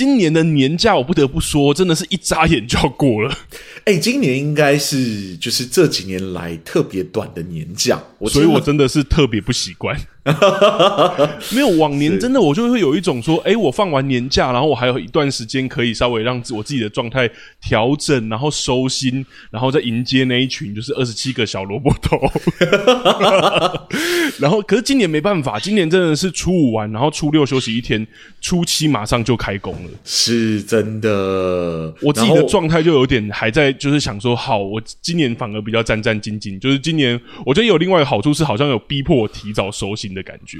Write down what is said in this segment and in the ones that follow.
今年的年假我不得不说，真的是一眨眼就要过了。哎、欸，今年应该是就是这几年来特别短的年假，所以我真的是特别不习惯。没有往年真的，我就会有一种说，哎、欸，我放完年假，然后我还有一段时间可以稍微让我自己的状态调整，然后收心，然后再迎接那一群就是二十七个小萝卜头。然后，可是今年没办法，今年真的是初五完，然后初六休息一天，初七马上就开工了。是真的，我自己的状态就有点还在，就是想说，好，我今年反而比较战战兢兢。就是今年，我觉得有另外一个好处是，好像有逼迫我提早收心的感觉，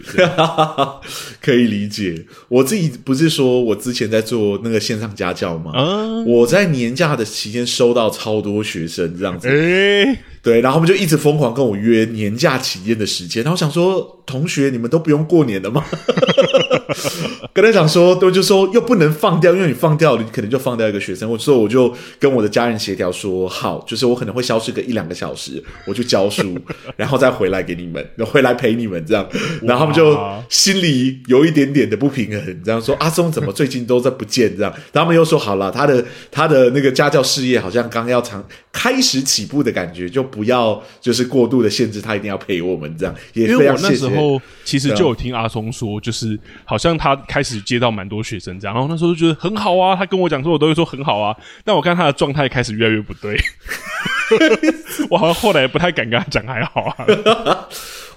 可以理解。我自己不是说我之前在做那个线上家教吗？嗯，我在年假的期间收到超多学生这样子。欸对，然后他们就一直疯狂跟我约年假期间的时间，然后想说，同学，你们都不用过年了吗？跟他讲说，都就说又不能放掉，因为你放掉了，你可能就放掉一个学生。我说，我就跟我的家人协调说，好，就是我可能会消失个一两个小时，我就教书，然后再回来给你们，回来陪你们这样。然后他们就心里有一点点的不平衡，这样说，阿松怎么最近都在不见这样？然后他们又说，好了，他的他的那个家教事业好像刚要长开始起步的感觉，就。不要就是过度的限制他，一定要陪我们这样。也非常谢谢，因为我那时候其实就有听阿松说，就是好像他开始接到蛮多学生这样，然后那时候就觉得很好啊。他跟我讲说，我都会说很好啊。但我看他的状态开始越来越不对，我好像后来不太敢跟他讲还好啊。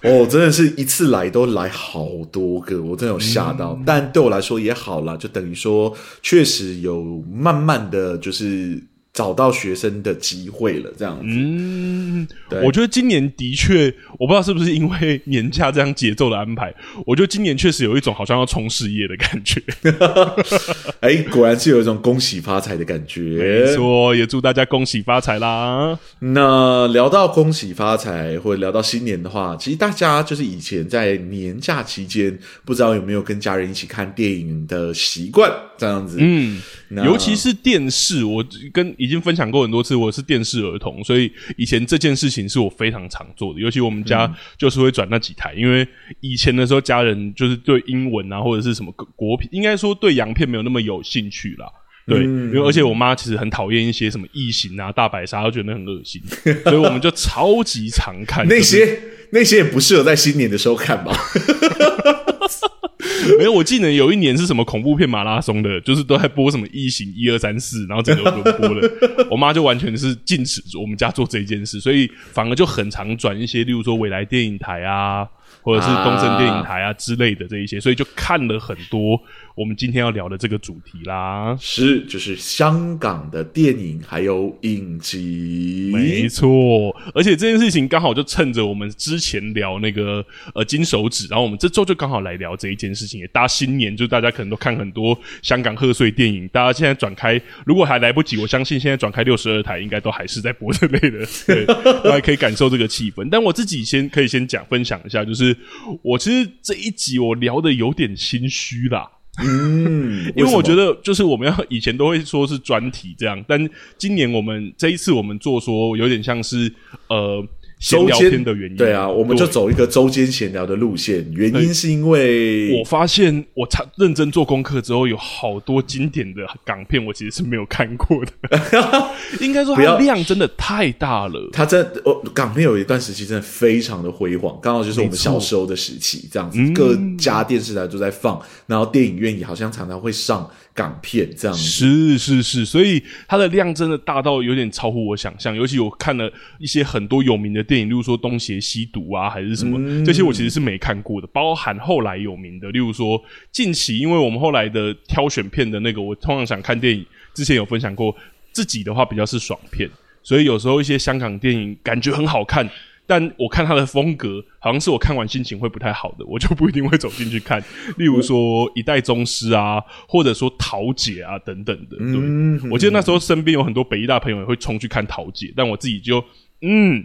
哦，真的是一次来都来好多个，我真的有吓到。嗯。但对我来说也好啦，就等于说确实有慢慢的就是。找到学生的机会了，这样子。嗯，对，我觉得今年的确，我不知道是不是因为年假这样节奏的安排，我觉得今年确实有一种好像要冲事业的感觉。哎、欸，果然是有一种恭喜发财的感觉。没错，也祝大家恭喜发财啦。那聊到恭喜发财，或者聊到新年的话，其实大家就是以前在年假期间，不知道有没有跟家人一起看电影的习惯，这样子。嗯，尤其是电视，我跟。已经分享过很多次，我是电视儿童，所以以前这件事情是我非常常做的。尤其我们家就是会转那几台，嗯、因为以前的时候家人就是对英文啊或者是什么国片，应该说对洋片没有那么有兴趣啦。对，嗯、因为而且我妈其实很讨厌一些什么异形啊、大白鲨，都觉得很恶心，所以我们就超级常看、那些那些也不适合在新年的时候看吧。没有，我记得有一年是什么恐怖片马拉松的，就是都在播什么异形一二三四，然后整个轮播了。我妈就完全是禁止我们家做这件事，所以反而就很常转一些，例如说未来电影台啊，或者是东森电影台啊之类的这一些，所以就看了很多。我们今天要聊的这个主题啦，是就是香港的电影还有影集，没错。而且这件事情刚好就趁着我们之前聊那个呃金手指，然后我们这周就刚好来聊这一件事情。也大新年，就大家可能都看很多香港贺岁电影，大家现在转开，如果还来不及，我相信现在转开六十二台，应该都还是在播这类的，对，大家可以感受这个气氛。但我自己先可以先讲分享一下，就是我其实这一集我聊的有点心虚啦。嗯，因为我觉得就是我们要以前都会说是专题这样，但今年我们这一次我们做说有点像是呃。闲聊天的原因，对啊，我们就走一个周间闲聊的路线。原因是因为我发现，我查认真做功课之后，有好多经典的港片，我其实是没有看过的。应该说，它量真的太大了。它在，哦，港片有一段时期真的非常的辉煌，刚好就是我们小时候的时期，这样子，各家电视台都在放，然后电影院也好像常常会上。港片这样子是是是，所以它的量真的大到有点超乎我想象。尤其我看了一些很多有名的电影，例如说《东邪西毒》啊，还是什么、嗯、这些，我其实是没看过的。包含后来有名的，例如说近期，因为我们后来的挑选片的那个，我通常想看电影，之前有分享过，自己的话比较是爽片，所以有时候一些香港电影感觉很好看。但我看他的风格，好像是我看完心情会不太好的，我就不一定会走进去看。例如说《一代宗师》啊，或者说《桃姐》啊等等的。对，嗯、我记得那时候身边有很多北医大朋友也会冲去看《桃姐》，但我自己就嗯，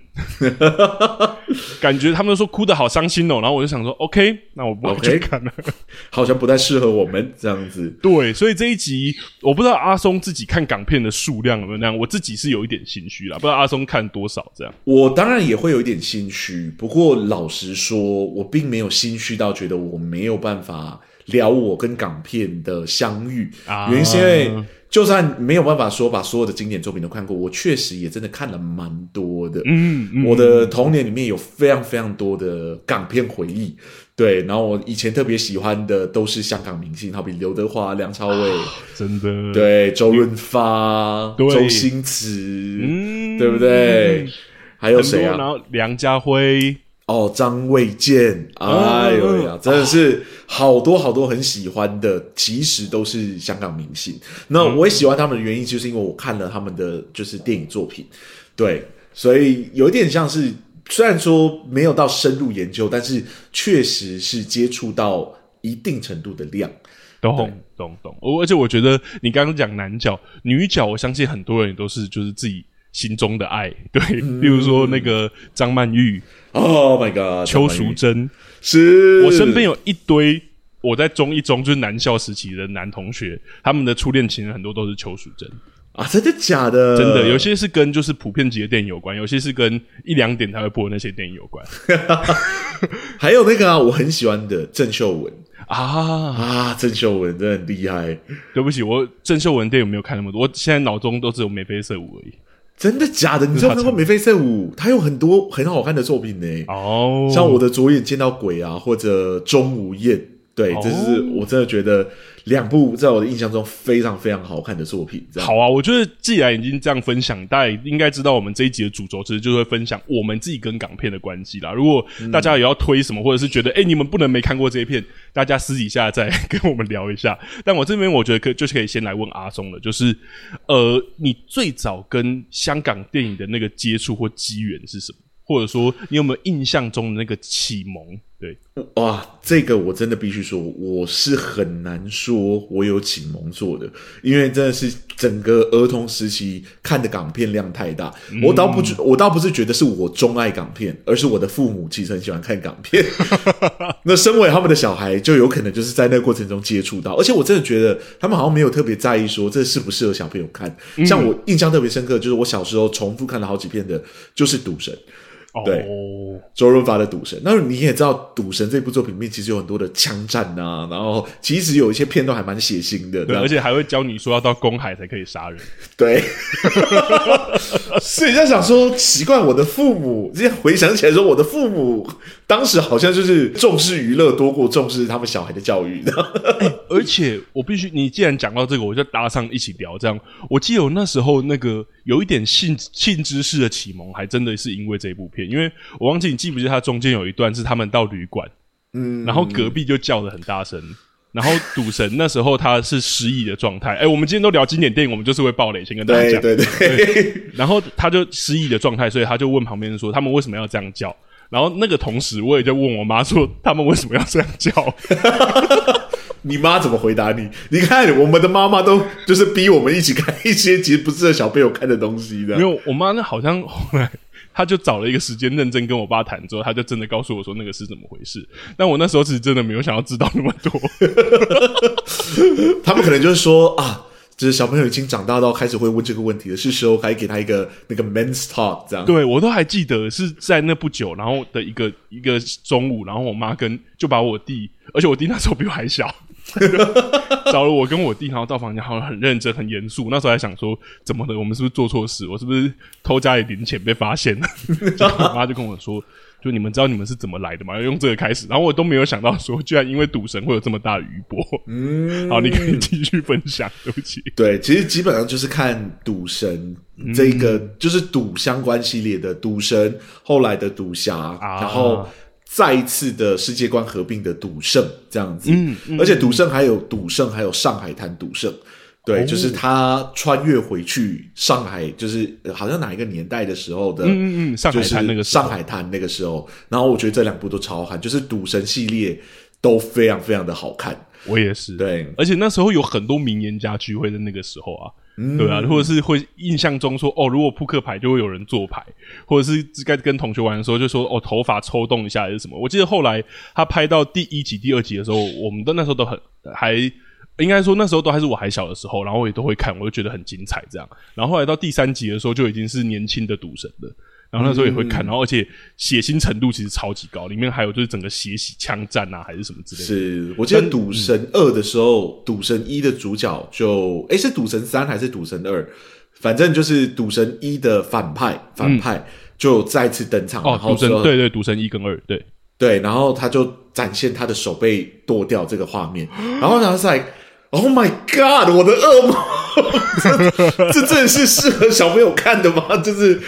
感觉他们都说哭得好伤心哦，然后我就想说，OK，那我不会去看了，okay, 好像不太适合我们这样子。对，所以这一集我不知道阿松自己看港片的数量有没有那样，我自己是有一点心虚啦，不知道阿松看多少这样。我当然也会有一点心虚，不过老实说，我并没有心虚到觉得我没有办法聊我跟港片的相遇，啊、原因是因为。就算没有办法说把所有的经典作品都看过，我确实也真的看了蛮多的。嗯，嗯，我的童年里面有非常非常多的港片回忆。对，然后我以前特别喜欢的都是香港明星，好比刘德华、梁朝伟，真的。对，周润发、周星驰，嗯，对不对？还有谁啊？然后梁家辉。哦，张卫健，哎呦呀，真的是好多好多很喜欢的，其实都是香港明星。那我也喜欢他们的原因，就是因为我看了他们的就是电影作品，对，所以有一点像是，虽然说没有到深入研究，但是确实是接触到一定程度的量。懂懂懂，而且我觉得你刚刚讲男角、女角，我相信很多人都是就是自己心中的爱，对，例如说那个张曼玉。Oh my god！邱淑贞是我身边有一堆我在中一中就是男校时期的男同学，他们的初恋情人很多都是邱淑贞啊，真的假的？真的，有些是跟就是普遍级的电影有关，有些是跟一两点才会播的那些电影有关。还有那个啊，我很喜欢的郑秀文啊啊，郑秀文真的很厉害。对不起，我郑秀文电影没有看那么多，我现在脑中都只有眉飞色舞而已。真的假的？你知道看过眉飞色舞？他有很多很好看的作品呢。哦，像我的左眼见到鬼啊，或者钟无艳。对，这是我真的觉得两部在我的印象中非常非常好看的作品。好啊，我觉得既然已经这样分享，大家应该知道我们这一集的主轴其实就会分享我们自己跟港片的关系啦。如果大家也要推什么，或者是觉得哎、欸、你们不能没看过这一片，大家私底下再跟我们聊一下。但我这边我觉得可就是可以先来问阿松了，就是呃，你最早跟香港电影的那个接触或机缘是什么？或者说你有没有印象中的那个启蒙？对，哇，这个我真的必须说，我是很难说我有启蒙做的，因为真的是整个儿童时期看的港片量太大。嗯、我倒不觉，我倒不是觉得是我钟爱港片，而是我的父母其实很喜欢看港片。那身为他们的小孩，就有可能就是在那个过程中接触到，而且我真的觉得他们好像没有特别在意说这适不适合小朋友看。像我印象特别深刻，就是我小时候重复看了好几遍的，就是《赌神》。对，周润发的《赌神》，那你也知道，《赌神》这部作品里面其实有很多的枪战啊，然后其实有一些片段还蛮血腥的，对，而且还会教你说要到公海才可以杀人。对，所以在想说，奇怪，我的父母，这样回想起来说，我的父母当时好像就是重视娱乐多过重视他们小孩的教育的。欸，而且我必须，你既然讲到这个，我就搭上一起聊。这样，我记得我那时候那个。有一点性性知识的启蒙，还真的是因为这部片，因为我忘记你记不记得，它中间有一段是他们到旅馆，嗯，然后隔壁就叫得很大声，然后赌神那时候他是失忆的状态，哎、欸，我们今天都聊经典电影，我们就是会爆雷，先跟大家讲，对对对，对，然后他就失忆的状态，所以他就问旁边人说，他们为什么要这样叫？然后那个同时，我也就问我妈说，他们为什么要这样叫？你妈怎么回答你？你看，我们的妈妈都就是逼我们一起看一些其实不适合小朋友看的东西的。没有，我妈那好像后来，她就找了一个时间认真跟我爸谈之后，他就真的告诉我说那个是怎么回事。但我那时候其实真的没有想要知道那么多。他们可能就是说啊，就是小朋友已经长大到开始会问这个问题了，是时候该给他一个那个 men's talk 这样。对，我都还记得是在那不久，然后的一个一个中午，然后我妈跟就把我弟，而且我弟那时候比我还小。找了我跟我弟，然后到房间，好像很认真、很严肃。那时候还想说，怎么的？我们是不是做错事？我是不是偷家里零钱被发现了？然后我妈就跟我说：“就你们知道你们是怎么来的吗？要用这个开始。”然后我都没有想到说，居然因为赌神会有这么大的余波。嗯，好，你可以继续分享。对不起，对，其实基本上就是看赌神这个，嗯、就是赌相关系列的赌神，后来的赌侠，啊、然后。再一次的世界观合并的赌圣这样子，嗯，嗯，而且赌圣还有赌圣，还有上海滩赌圣，对，哦、就是他穿越回去上海，就是好像哪一个年代的时候的，嗯嗯嗯，上海滩那个上海滩那个时候，然后我觉得这两部都超好看，就是赌神系列都非常非常的好看。我也是，对，而且那时候有很多名言家聚会的那个时候啊，嗯、对啊，或者是会印象中说哦，如果扑克牌就会有人做牌，或者是该跟同学玩的时候就说哦，头发抽动一下还是什么。我记得后来他拍到第一集、第二集的时候，我们的那时候都很还应该说那时候都还是我还小的时候，然后我也都会看，我就觉得很精彩这样。然后后来到第三集的时候，就已经是年轻的赌神了。然后那时候也会看，然后而且血腥程度其实超级高，里面还有就是整个血洗枪战啊，还是什么之类的。是我记得《赌神二》的时候，嗯《赌神一》的主角就诶是《赌神三》还是《赌神二》？反正就是《赌神一》的反派，反派就再次登场。嗯、哦，赌神对对，《赌神一》跟二对对，然后他就展现他的手被剁掉这个画面，然后他在。Oh my God！我的噩梦，这 这真的是适合小朋友看的吗？就是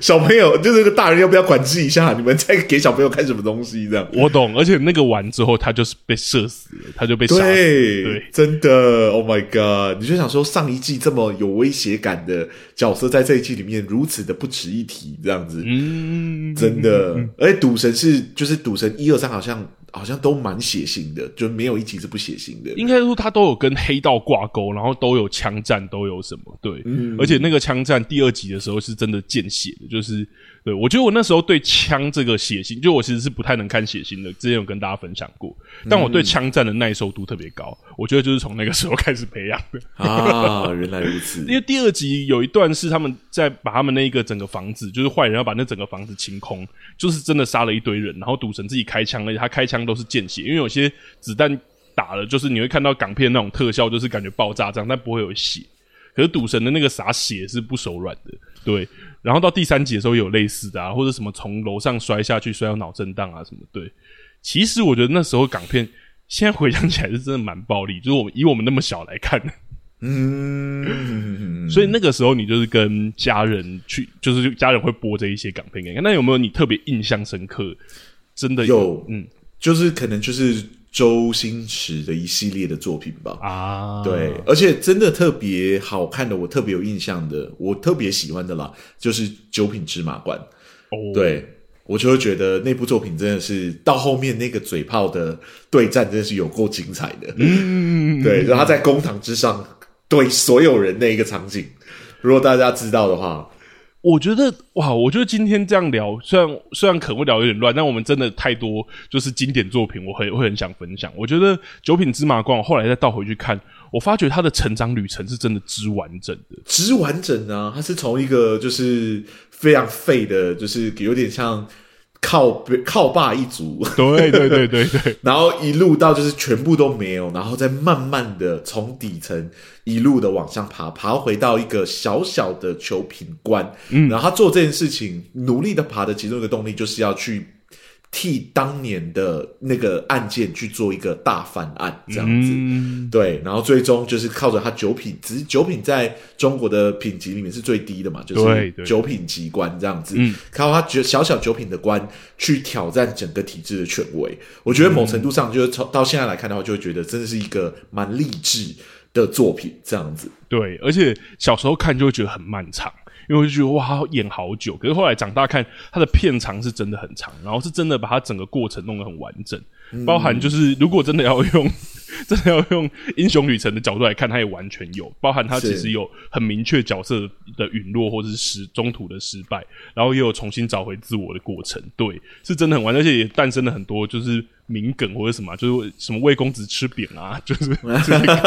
小朋友，就是个大人要不要管制一下？你们在给小朋友看什么东西？这样我懂，而且那个完之后，他就是被射死了，他就被杀死了。对，对，真的。Oh my God！你就想说，上一季这么有威胁感的角色，在这一季里面如此的不值一提，这样子，嗯，真的。而且赌神是，就是赌神一二三，好像。好像都蛮血腥的，就没有一集是不血腥的。应该说他都有跟黑道挂钩，然后都有枪战，都有什么对。嗯，而且那个枪战第二集的时候是真的见血的，就是。对，我觉得我那时候对枪这个血腥，就我其实是不太能看血腥的。之前有跟大家分享过，但我对枪战的耐受度特别高。我觉得就是从那个时候开始培养的。啊，原来如此。因为第二集有一段是他们在把他们那一个整个房子，就是坏人要把那整个房子清空，就是真的杀了一堆人，然后赌神自己开枪，而且他开枪都是见血，因为有些子弹打了，就是你会看到港片那种特效，就是感觉爆炸这样，但不会有血。可是赌神的那个洒血是不手软的，对。然后到第三集的时候有类似的啊，或者什么从楼上摔下去摔到脑震荡啊什么，对。其实我觉得那时候港片，现在回想起来是真的蛮暴力，就是我们以我们那么小来看，嗯，所以那个时候你就是跟家人去，就是家人会播这一些港片给你看。那有没有你特别印象深刻？真的有，有嗯，就是可能就是。周星驰的一系列的作品吧，啊，对，而且真的特别好看的，我特别有印象的，我特别喜欢的啦，就是《九品芝麻官》。哦，对，我就会觉得那部作品真的是到后面那个嘴炮的对战，真的是有够精彩的。嗯，对，然后他在公堂之上对所有人那一个场景，如果大家知道的话。我觉得哇，我觉得今天这样聊，虽然虽然可能会聊有点乱，但我们真的太多就是经典作品，我会会很想分享。我觉得《九品芝麻官》，我后来再倒回去看，我发觉他的成长旅程是真的之完整的，之完整啊！他是从一个就是非常废的，就是有点像。靠靠爸一族，对对对对对，然后一路到就是全部都没有，然后再慢慢的从底层一路的往上爬，爬回到一个小小的求品官，嗯，然后他做这件事情，努力的爬的其中一个动力就是要去。替当年的那个案件去做一个大翻案，这样子，嗯、对，然后最终就是靠着他九品，只是九品在中国的品级里面是最低的嘛，就是九品级官这样子，靠他九小小九品的官去挑战整个体制的权威。我觉得某程度上，就是从到现在来看的话，就会觉得真的是一个蛮励志的作品，这样子。对，而且小时候看就会觉得很漫长。因为我就觉得哇，他演好久，可是后来长大看他的片长是真的很长，然后是真的把他整个过程弄得很完整，包含就是如果真的要用。真的要用英雄旅程的角度来看，它也完全有包含它其实有很明确角色的陨落或者是失中途的失败，然后也有重新找回自我的过程。对，是真的很完，而且也诞生了很多就是名梗或者什么，就是什么魏公子吃饼啊，就是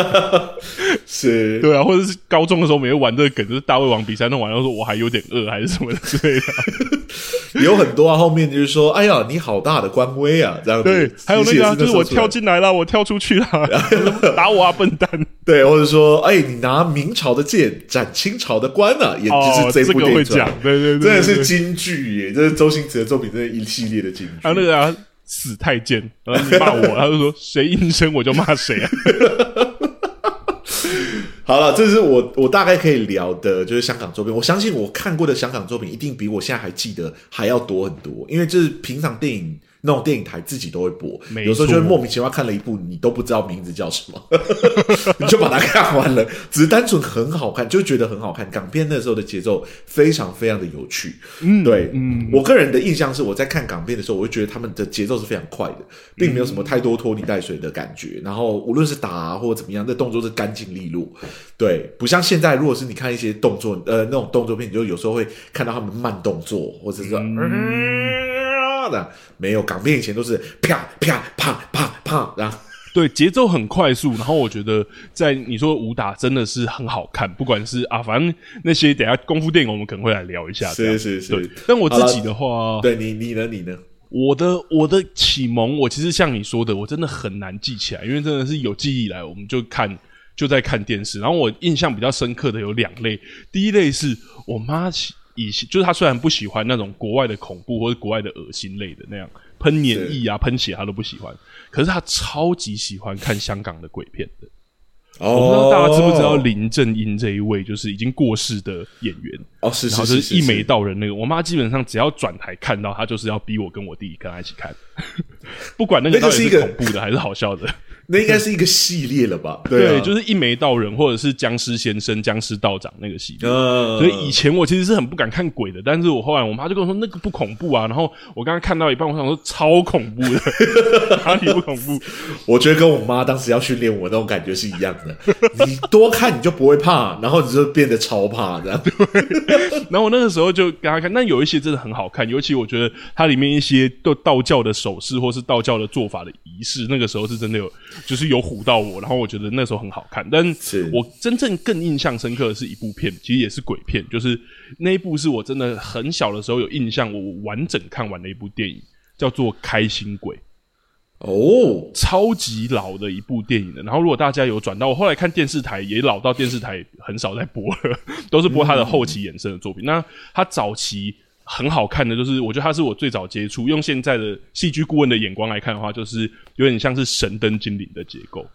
是，对啊，或者是高中的时候每次玩这个梗，就是大胃王比赛弄完，然后说我还有点饿还是什么之类的，有很多啊。后面就是说，哎呀，你好大的官威啊，这样子。对，还有那个、啊、就是我跳进来了，我跳出去了。打我啊，笨蛋！对，或者说，哎，你拿明朝的剑斩清朝的官啊，也就是这部电影，会讲，对对对，真的是京剧耶！这是周星驰的作品，这是一系列的京剧。还有那个啊，死太监，然后你骂我，他就说谁应声我就骂谁啊。好了，这是我我大概可以聊的，就是香港作品。我相信我看过的香港作品，一定比我现在还记得还要多很多，因为这是平常电影。那种电影台自己都会播，有时候就会莫名其妙看了一部你都不知道名字叫什么，你就把它看完了，只是单纯很好看，就觉得很好看。港片那时候的节奏非常非常的有趣，嗯，对，嗯，我个人的印象是，我在看港片的时候，我会觉得他们的节奏是非常快的，并没有什么太多拖泥带水的感觉。然后无论是打啊或者怎么样，那动作是干净利落，对，不像现在，如果是你看一些动作，呃，那种动作片，你就有时候会看到他们慢动作，或者是说。没有港片以前都是啪啪啪啪啪，然后对节奏很快速，然后我觉得在你说武打真的是很好看，不管是啊，反正那些等下功夫电影我们可能会来聊一下，是是是。对，但我自己的话，对你你呢你呢？我的我的启蒙，我其实像你说的，我真的很难记起来，因为真的是有记忆以来，我们就看就在看电视，然后我印象比较深刻的有两类，第一类是我妈。以就是他虽然不喜欢那种国外的恐怖或者国外的恶心类的那样喷粘液啊喷血他都不喜欢，可是他超级喜欢看香港的鬼片的。哦，我不知道大家知不知道林正英这一位就是已经过世的演员哦，是是是，然后就是一眉道人那个，我妈基本上只要转台看到他，就是要逼我跟我弟跟他一起看，不管那个到底是恐怖的还是好笑的。那应该是一个系列了吧？对，就是一眉道人，或者是僵尸先生、僵尸道长那个系列。嗯，所以以前我其实是很不敢看鬼的，但是我后来我妈就跟我说那个不恐怖啊。然后我刚刚看到一半，我想说超恐怖的，哪里不恐怖？我觉得跟我妈当时要训练我那种感觉是一样的。你多看你就不会怕，然后你就变得超怕这样。然后我那个时候就跟她看，那有一些真的很好看，尤其我觉得它里面一些都道教的手势或是道教的做法的仪式，那个时候是真的有。就是有唬到我，然后我觉得那时候很好看。但是我真正更印象深刻的是一部片，其实也是鬼片，就是那一部是我真的很小的时候有印象，我完整看完的一部电影，叫做《开心鬼》。哦，超级老的一部电影的。然后如果大家有转到，我后来看电视台也老到电视台很少在播了，都是播他的后期衍生的作品。嗯、那他早期。很好看的，就是我觉得他是我最早接触，用现在的戏剧顾问的眼光来看的话，就是有点像是神灯精灵的结构。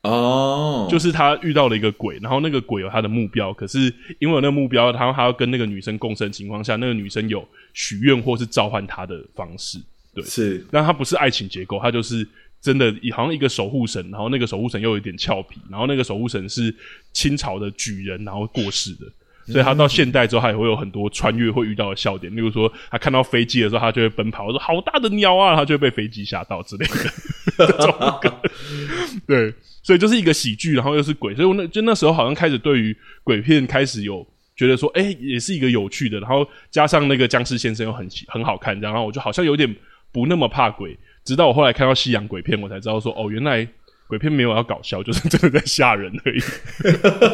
哦，就是他遇到了一个鬼，然后那个鬼有他的目标，可是因为有那个目标，然后他要跟那个女生共生情况下，那个女生有许愿或是召唤他的方式，对，是，但他不是爱情结构，他就是真的好像一个守护神，然后那个守护神又有一点俏皮，然后那个守护神是清朝的举人，然后过世的。所以他到现代之后，他也会有很多穿越会遇到的笑点，例如说他看到飞机的时候，他就会奔跑，我说好大的鸟啊，他就会被飞机吓到之类的。对，所以就是一个喜剧，然后又是鬼，所以我那就那时候好像开始对于鬼片开始有觉得说，哎、欸，也是一个有趣的，然后加上那个僵尸先生又很很好看，然后我就好像有点不那么怕鬼，直到我后来看到西洋鬼片，我才知道说，哦，原来。鬼片没有要搞笑，就是 真的在吓人而已。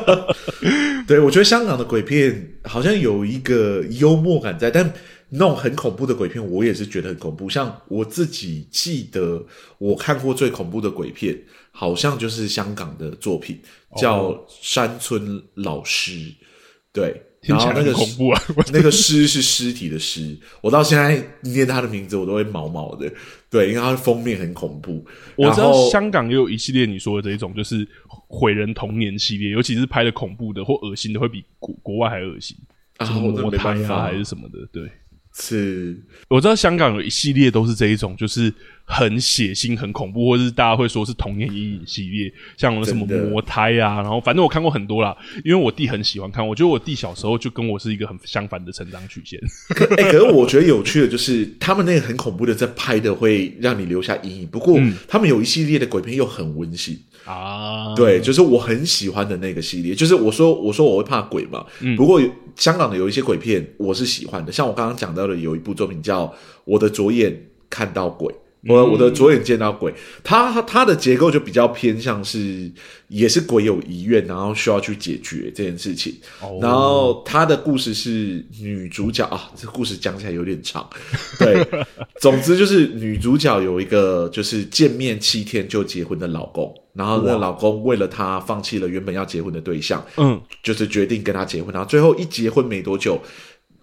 对，我觉得香港的鬼片好像有一个幽默感在，但那种很恐怖的鬼片，我也是觉得很恐怖。像我自己记得，我看过最恐怖的鬼片，好像就是香港的作品，叫《山村老尸》。对。然后那个恐怖啊，那个尸是尸体的尸，我到现在念他的名字我都会毛毛的。对，因为他的封面很恐怖。我知道香港也有一系列你说的这一种，就是毁人童年系列，尤其是拍的恐怖的或恶心的，会比国国外还恶心啊，魔胎啊还是什么的，对。是，我知道香港有一系列都是这一种，就是很血腥、很恐怖，或者是大家会说是童年阴影系列，像什么魔胎啊，然后反正我看过很多啦，因为我弟很喜欢看，我觉得我弟小时候就跟我是一个很相反的成长曲线。可哎、欸，可是我觉得有趣的就是他们那个很恐怖的在拍的会让你留下阴影，不过、嗯、他们有一系列的鬼片又很温馨啊，对，就是我很喜欢的那个系列，就是我说我说我会怕鬼嘛，嗯，不过。香港的有一些鬼片，我是喜欢的。像我刚刚讲到的，有一部作品叫《我的左眼看到鬼》，我、嗯、我的左眼见到鬼。它它的结构就比较偏向是，也是鬼有遗愿，然后需要去解决这件事情。哦、然后它的故事是女主角啊，这故事讲起来有点长。对，总之就是女主角有一个就是见面七天就结婚的老公。然后那老公为了她放弃了原本要结婚的对象，嗯，就是决定跟她结婚。然后最后一结婚没多久，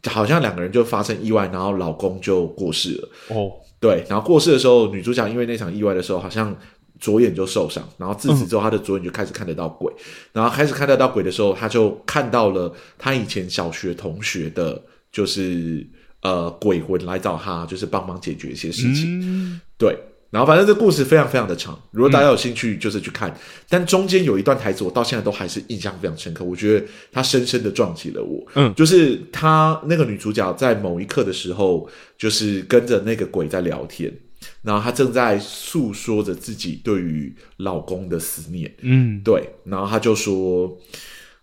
好像两个人就发生意外，然后老公就过世了。哦，对，然后过世的时候，女主角因为那场意外的时候，好像左眼就受伤。然后自此之后，她的左眼就开始看得到鬼。嗯，然后开始看得到鬼的时候，她就看到了她以前小学同学的，就是呃鬼魂来找她，就是帮忙解决一些事情。嗯、对，然后反正这故事非常非常的长，如果大家有兴趣，就是去看。嗯、但中间有一段台词，我到现在都还是印象非常深刻。我觉得他深深的撞击了我。嗯，就是她那个女主角在某一刻的时候，就是跟着那个鬼在聊天。然后她正在诉说着自己对于老公的思念，嗯，对。然后她就说：“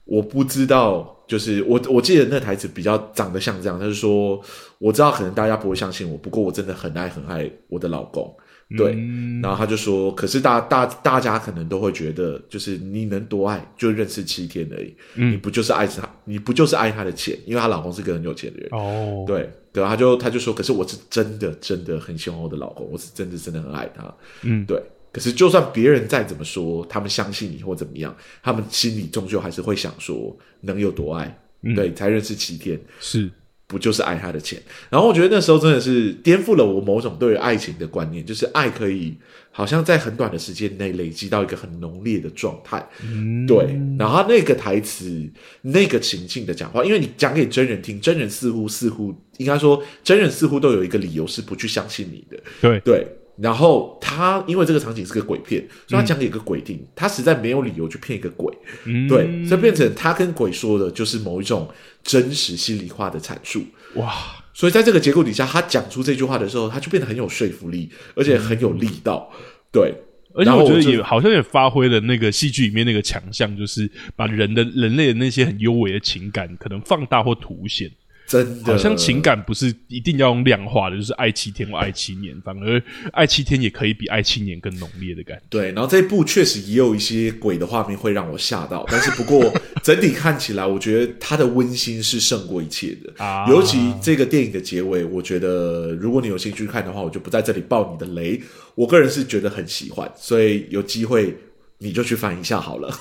我不知道，就是我我记得那台词比较长得像这样，她就说：我知道可能大家不会相信我，不过我真的很爱很爱我的老公。”对，嗯、然后他就说：“可是大大大家可能都会觉得，就是你能多爱，就认识七天而已，嗯、你不就是爱他？你不就是爱他的钱？因为她老公是个很有钱的人。哦，对，对，他就他就说，可是我是真的真的很喜欢我的老公，我是真的真的很爱他。嗯，对。可是就算别人再怎么说，他们相信你或怎么样，他们心里终究还是会想说，能有多爱？嗯、对，才认识七天是。”不就是爱他的钱？然后我觉得那时候真的是颠覆了我某种对于爱情的观念，就是爱可以好像在很短的时间内累积到一个很浓烈的状态。嗯，对。然后那个台词、那个情境的讲话，因为你讲给真人听，真人似乎似乎应该说，真人似乎都有一个理由是不去相信你的。对对。然后他因为这个场景是个鬼片，所以他讲给一个鬼听，嗯、他实在没有理由去骗一个鬼，嗯、对，所以变成他跟鬼说的就是某一种真实心里话的阐述，哇！所以在这个结构底下，他讲出这句话的时候，他就变得很有说服力，而且很有力道，嗯、对。而且我觉得也好像也发挥了那个戏剧里面那个强项，就是把人的人类的那些很幽微的情感，可能放大或凸显。真的，好像情感不是一定要用量化的，就是爱七天或爱七年，反而爱七天也可以比爱七年更浓烈的感觉。对，然后这一部确实也有一些鬼的画面会让我吓到，但是不过整体看起来，我觉得它的温馨是胜过一切的。啊，尤其这个电影的结尾，我觉得如果你有兴趣看的话，我就不在这里爆你的雷。我个人是觉得很喜欢，所以有机会。你就去翻一下好了，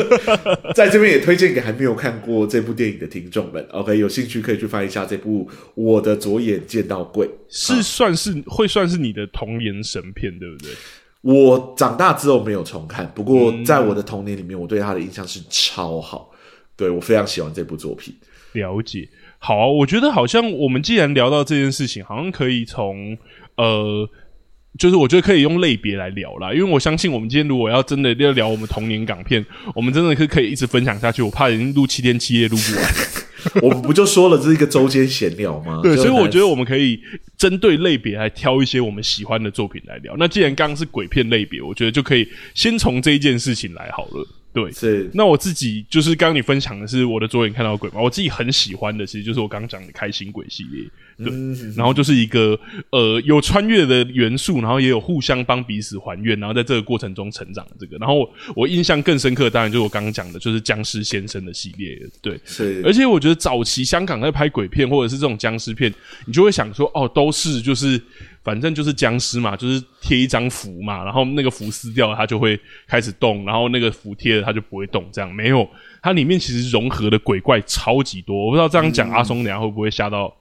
在这边也推荐给还没有看过这部电影的听众们。OK，有兴趣可以去翻一下这部《我的左眼见到鬼》，是算是会算是你的童年神片，对不对？我长大之后没有重看，不过在我的童年里面，我对他的印象是超好。对，我非常喜欢这部作品。了解，好啊，我觉得好像我们既然聊到这件事情，好像可以从呃。就是我觉得可以用类别来聊啦，因为我相信我们今天如果要真的要聊我们童年港片，我们真的是可以一直分享下去。我怕已经录七天七夜录不完。我们不就说了这是一个周间闲聊吗？对，所以我觉得我们可以针对类别来挑一些我们喜欢的作品来聊。那既然刚刚是鬼片类别，我觉得就可以先从这一件事情来好了。对，是。那我自己就是刚刚你分享的是我的左眼看到鬼嘛，我自己很喜欢的，其实就是我刚刚讲的开心鬼系列。对，嗯、然后就是一个呃有穿越的元素，然后也有互相帮彼此还愿，然后在这个过程中成长的这个。然后我，我印象更深刻，当然就是我刚刚讲的，就是僵尸先生的系列。对，是。而且我觉得早期香港在拍鬼片或者是这种僵尸片，你就会想说，哦，都是就是。反正就是僵尸嘛，就是贴一张符嘛，然后那个符撕掉了，它就会开始动，然后那个符贴了，它就不会动。这样没有，它里面其实融合的鬼怪超级多。我不知道这样讲，嗯、阿松等下会不会吓到？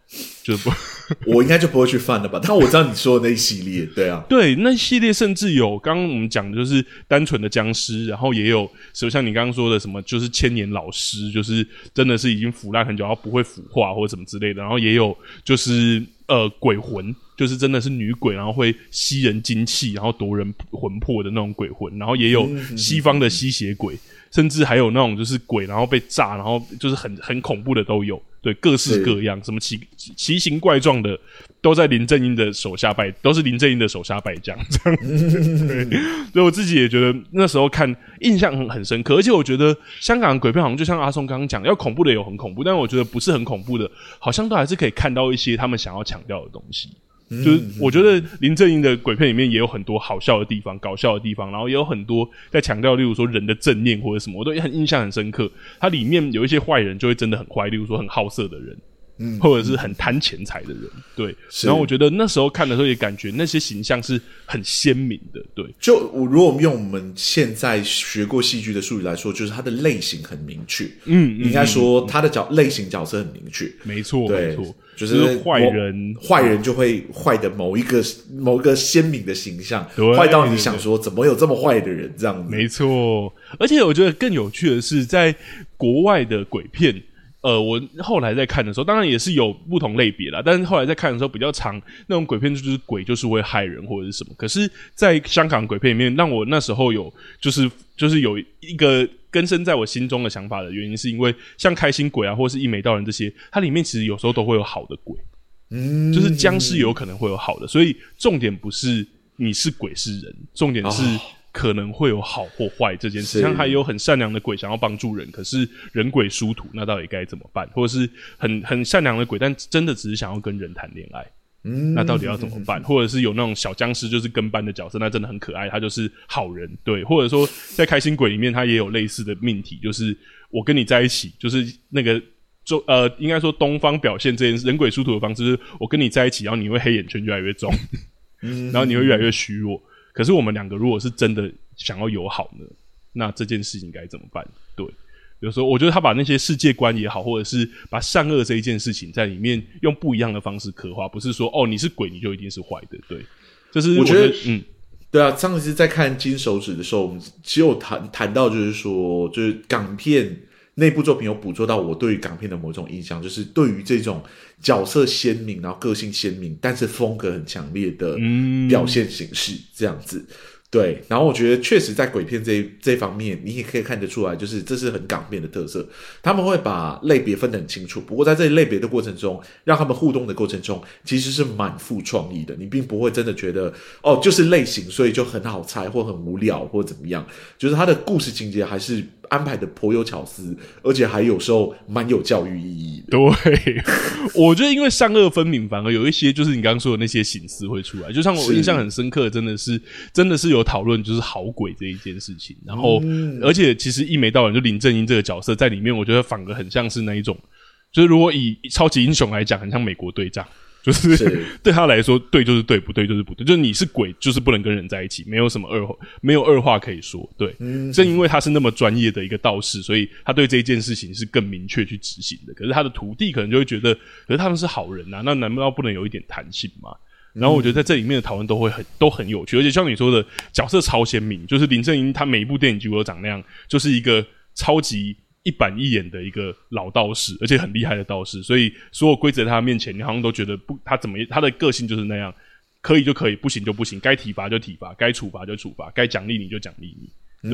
就是不，我应该就不会去犯了吧？但我知道你说的那一系列，对啊，对，那一系列甚至有刚刚我们讲的就是单纯的僵尸，然后也有，就像你刚刚说的什么，就是千年老尸，就是真的是已经腐烂很久，然后不会腐化或者什么之类的，然后也有就是呃鬼魂。就是真的是女鬼，然后会吸人精气，然后夺人魂魄的那种鬼魂，然后也有西方的吸血鬼，甚至还有那种就是鬼，然后被炸，然后就是很很恐怖的都有，对，各式各样，什么奇奇形怪状的，都在林正英的手下败，都是林正英的手下败将这样。对，所以我自己也觉得那时候看印象很很深刻，而且我觉得香港的鬼片好像就像阿松刚刚讲，要恐怖的有很恐怖，但是我觉得不是很恐怖的，好像都还是可以看到一些他们想要强调的东西。就是我觉得林正英的鬼片里面也有很多好笑的地方、搞笑的地方，然后也有很多在强调，例如说人的正念或者什么，我都很印象很深刻。它里面有一些坏人就会真的很坏，例如说很好色的人，嗯，或者是很贪钱财的人，对。然后我觉得那时候看的时候也感觉那些形象是很鲜明的，对。就我如果我们用我们现在学过戏剧的术语来说，就是它的类型很明确，嗯，应该说它的角类型角色很明确，没错，没错。就是坏人，坏人就会坏的某一个某一个鲜明的形象，坏到你想说怎么有这么坏的人这样子？没错，而且我觉得更有趣的是，在国外的鬼片，呃，我后来在看的时候，当然也是有不同类别啦，但是后来在看的时候比较长那种鬼片就是鬼就是会害人或者是什么。可是，在香港鬼片里面，让我那时候有就是就是有一个根深在我心中的想法的原因，是因为像开心鬼啊，或是一眉道人这些，它里面其实有时候都会有好的鬼，嗯，就是僵尸有可能会有好的，所以重点不是你是鬼是人，重点是。哦可能会有好或坏这件事，像还有很善良的鬼想要帮助人，可是人鬼殊途，那到底该怎么办？或者是很很善良的鬼，但真的只是想要跟人谈恋爱，嗯，那到底要怎么办？或者是有那种小僵尸，就是跟班的角色，那真的很可爱，他就是好人，对。或者说在开心鬼里面，他也有类似的命题，就是我跟你在一起，就是那个中呃，应该说东方表现这件事人鬼殊途的方式，就是我跟你在一起，然后你会黑眼圈越来越重，嗯，然后你会越来越虚弱。可是我们两个如果是真的想要友好呢？那这件事情该怎么办？对，有时候我觉得他把那些世界观也好，或者是把善恶这一件事情在里面用不一样的方式刻画，不是说哦，你是鬼你就一定是坏的。对，就是我觉得，我觉得嗯，对啊。上次在看《金手指》的时候，我们只有谈谈到，就是说，就是港片。那部作品有捕捉到我对于港片的某种印象，就是对于这种角色鲜明，然后个性鲜明，但是风格很强烈的表现形式，这样子。对，然后我觉得确实在鬼片这这方面，你也可以看得出来，就是这是很港片的特色。他们会把类别分得很清楚，不过在这类别的过程中，让他们互动的过程中，其实是蛮富创意的。你并不会真的觉得哦，就是类型，所以就很好猜或很无聊或怎么样。就是他的故事情节还是安排的颇有巧思，而且还有时候蛮有教育意义的。对，我觉得因为善恶分明，反而有一些就是你刚刚说的那些形式会出来。就像我印象很深刻，真的是真的是有。讨论就是好鬼这一件事情，然后、嗯、而且其实一眉道人就林正英这个角色在里面，我觉得反而很像是那一种，就是如果以超级英雄来讲，很像美国队长，就是，是 对他来说对就是对，不对就是不对，就是你是鬼就是不能跟人在一起，没有什么二没有二话可以说。对，嗯、正因为他是那么专业的一个道士，所以他对这一件事情是更明确去执行的。可是他的徒弟可能就会觉得，可是他们是好人啊，那难道不能有一点弹性吗？然后我觉得在这里面的讨论都会很都很有趣，而且像你说的角色超鲜明，就是林正英他每一部电影几乎都长那样，就是一个超级一板一眼的一个老道士，而且很厉害的道士，所以所有规则在他面前，你好像都觉得不他怎么他的个性就是那样，可以就可以，不行就不行，该体罚就体罚，该处罚就处罚，该奖励你就奖励你。对，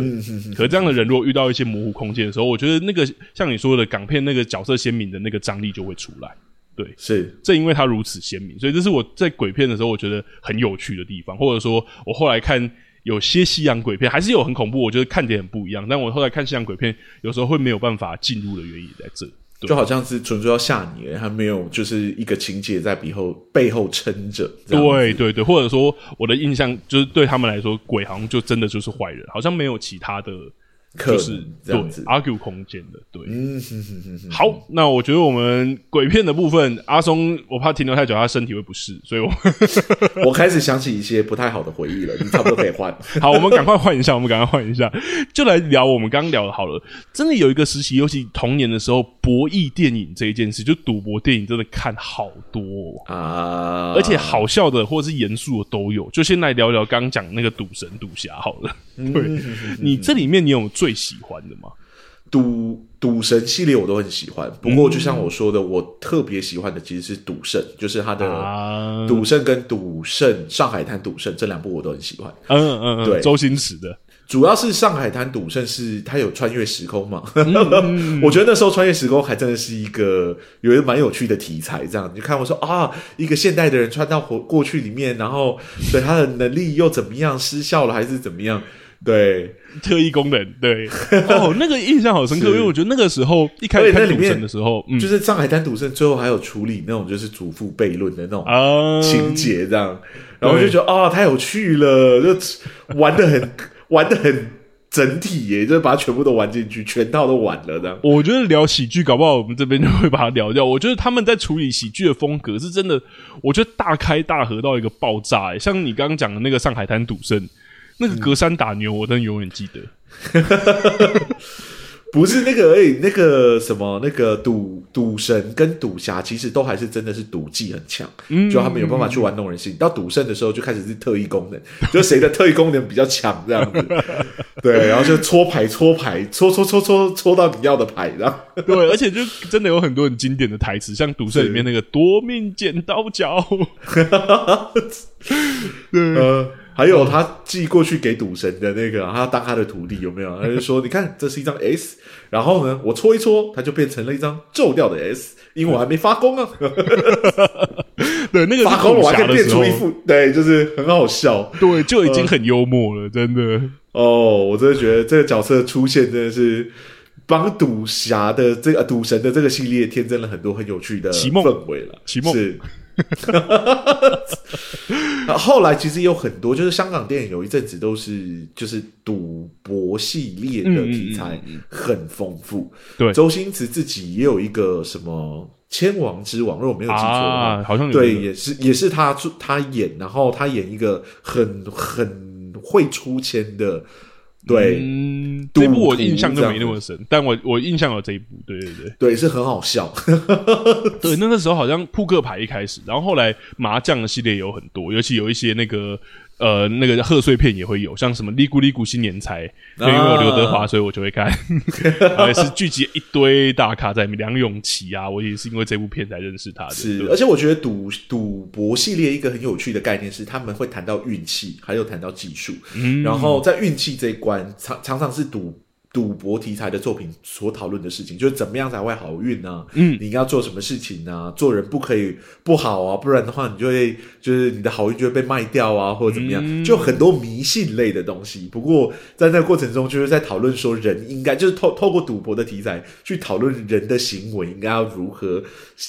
可是这样的人如果遇到一些模糊空间的时候，我觉得那个像你说的港片那个角色鲜明的那个张力就会出来。对，是正因为它如此鲜明，所以这是我在鬼片的时候我觉得很有趣的地方，或者说我后来看有些西洋鬼片还是有很恐怖，我觉得看点很不一样。但我后来看西洋鬼片，有时候会没有办法进入的原因在这，就好像是纯粹要吓你，还没有就是一个情节在背后背后撑着。对对对，或者说我的印象就是对他们来说，鬼好像就真的就是坏人，好像没有其他的。就是这样子，argue 空间的，对。嗯哼哼哼哼。好，那我觉得我们鬼片的部分，阿松，我怕停留太久，他身体会不适，所以我 我开始想起一些不太好的回忆了。你差不多可以换。好，我们赶快换一下，我们赶快换一下，就来聊我们刚刚聊的好了。真的有一个时期，尤其童年的时候，博弈电影这一件事，就赌博电影，真的看好多啊，而且好笑的或者是严肃的都有。就先来聊聊刚讲那个赌神赌侠好了。对，你这里面你有最喜欢的吗？赌赌神系列我都很喜欢，不过就像我说的，嗯、我特别喜欢的其实是赌圣，就是他的赌圣跟赌圣上海滩赌圣这两部我都很喜欢。嗯嗯嗯，对，周星驰的，主要是上海滩赌圣是他有穿越时空嘛？嗯、我觉得那时候穿越时空还真的是一个有一个蛮有趣的题材。这样你就看我说啊，一个现代的人穿到过过去里面，然后对他的能力又怎么样失效了，还是怎么样？对，特异功能，对 哦，那个印象好深刻，因为我觉得那个时候一开始看赌神的时候，嗯、就是上海滩赌圣最后还有处理那种就是祖父悖论的那种情节，这样，嗯、然后我就觉得啊、哦，太有趣了，就玩的很玩的很整体耶，就是把它全部都玩进去，全套都玩了这样。我觉得聊喜剧，搞不好我们这边就会把它聊掉。我觉得他们在处理喜剧的风格是真的，我觉得大开大合到一个爆炸，像你刚刚讲的那个上海滩赌圣。那个隔山打牛，我真的永远记得。不是那个而已，那个什么，那个赌赌神跟赌侠其实都还是真的是赌技很强，嗯，就他们有办法去玩弄人心。到赌圣的时候就开始是特异功能，就谁的特异功能比较强这样子，对，然后就搓牌搓牌搓搓搓搓搓到你要的牌，然后对，而且就真的有很多很经典的台词，像赌圣里面那个夺命剪刀脚，对。呃还有他寄过去给赌神的那个，他要当他的徒弟有没有？他就说：“你看，这是一张 S，然后呢，我搓一搓，它就变成了一张皱掉的 S，因为我还没发功啊。”对，那个 发功了，我还可以变出一副，对，就是很好笑。对，就已经很幽默了，呃、真的。哦，我真的觉得这个角色出现真的是帮赌侠的这个赌神的这个系列添增了很多很有趣的氛围了。奇梦是。后来其实有很多，就是香港电影有一阵子都是就是赌博系列的题材很丰富。对，周星驰自己也有一个什么《千王之王》，如果没有记错的话，好像对，也是也是他他演，然后他演一个很很会出千的。对，嗯，这部我印象就没那么深，但我我印象有这一部，对对对，对 是很好笑。对，那个时候好像扑克牌一开始，然后后来麻将的系列有很多，尤其有一些那个。呃，那个贺岁片也会有，像什么《利咕利咕新年财》，因为有刘德华，所以我就会看。也是聚集一堆大咖在里面，梁咏琪啊，我也是因为这部片才认识他的。是，而且我觉得赌赌博系列一个很有趣的概念是，他们会谈到运气，还有谈到技术。嗯，然后在运气这一关，常常常是赌。赌博题材的作品所讨论的事情，就是怎么样才会好运呢？嗯，你应该要做什么事情呢？做人不可以不好啊，不然的话，你就会就是你的好运就会被卖掉啊，或者怎么样，嗯、就很多迷信类的东西。不过在那个过程中，就是在讨论说，人应该就是透透过赌博的题材去讨论人的行为应该要如何，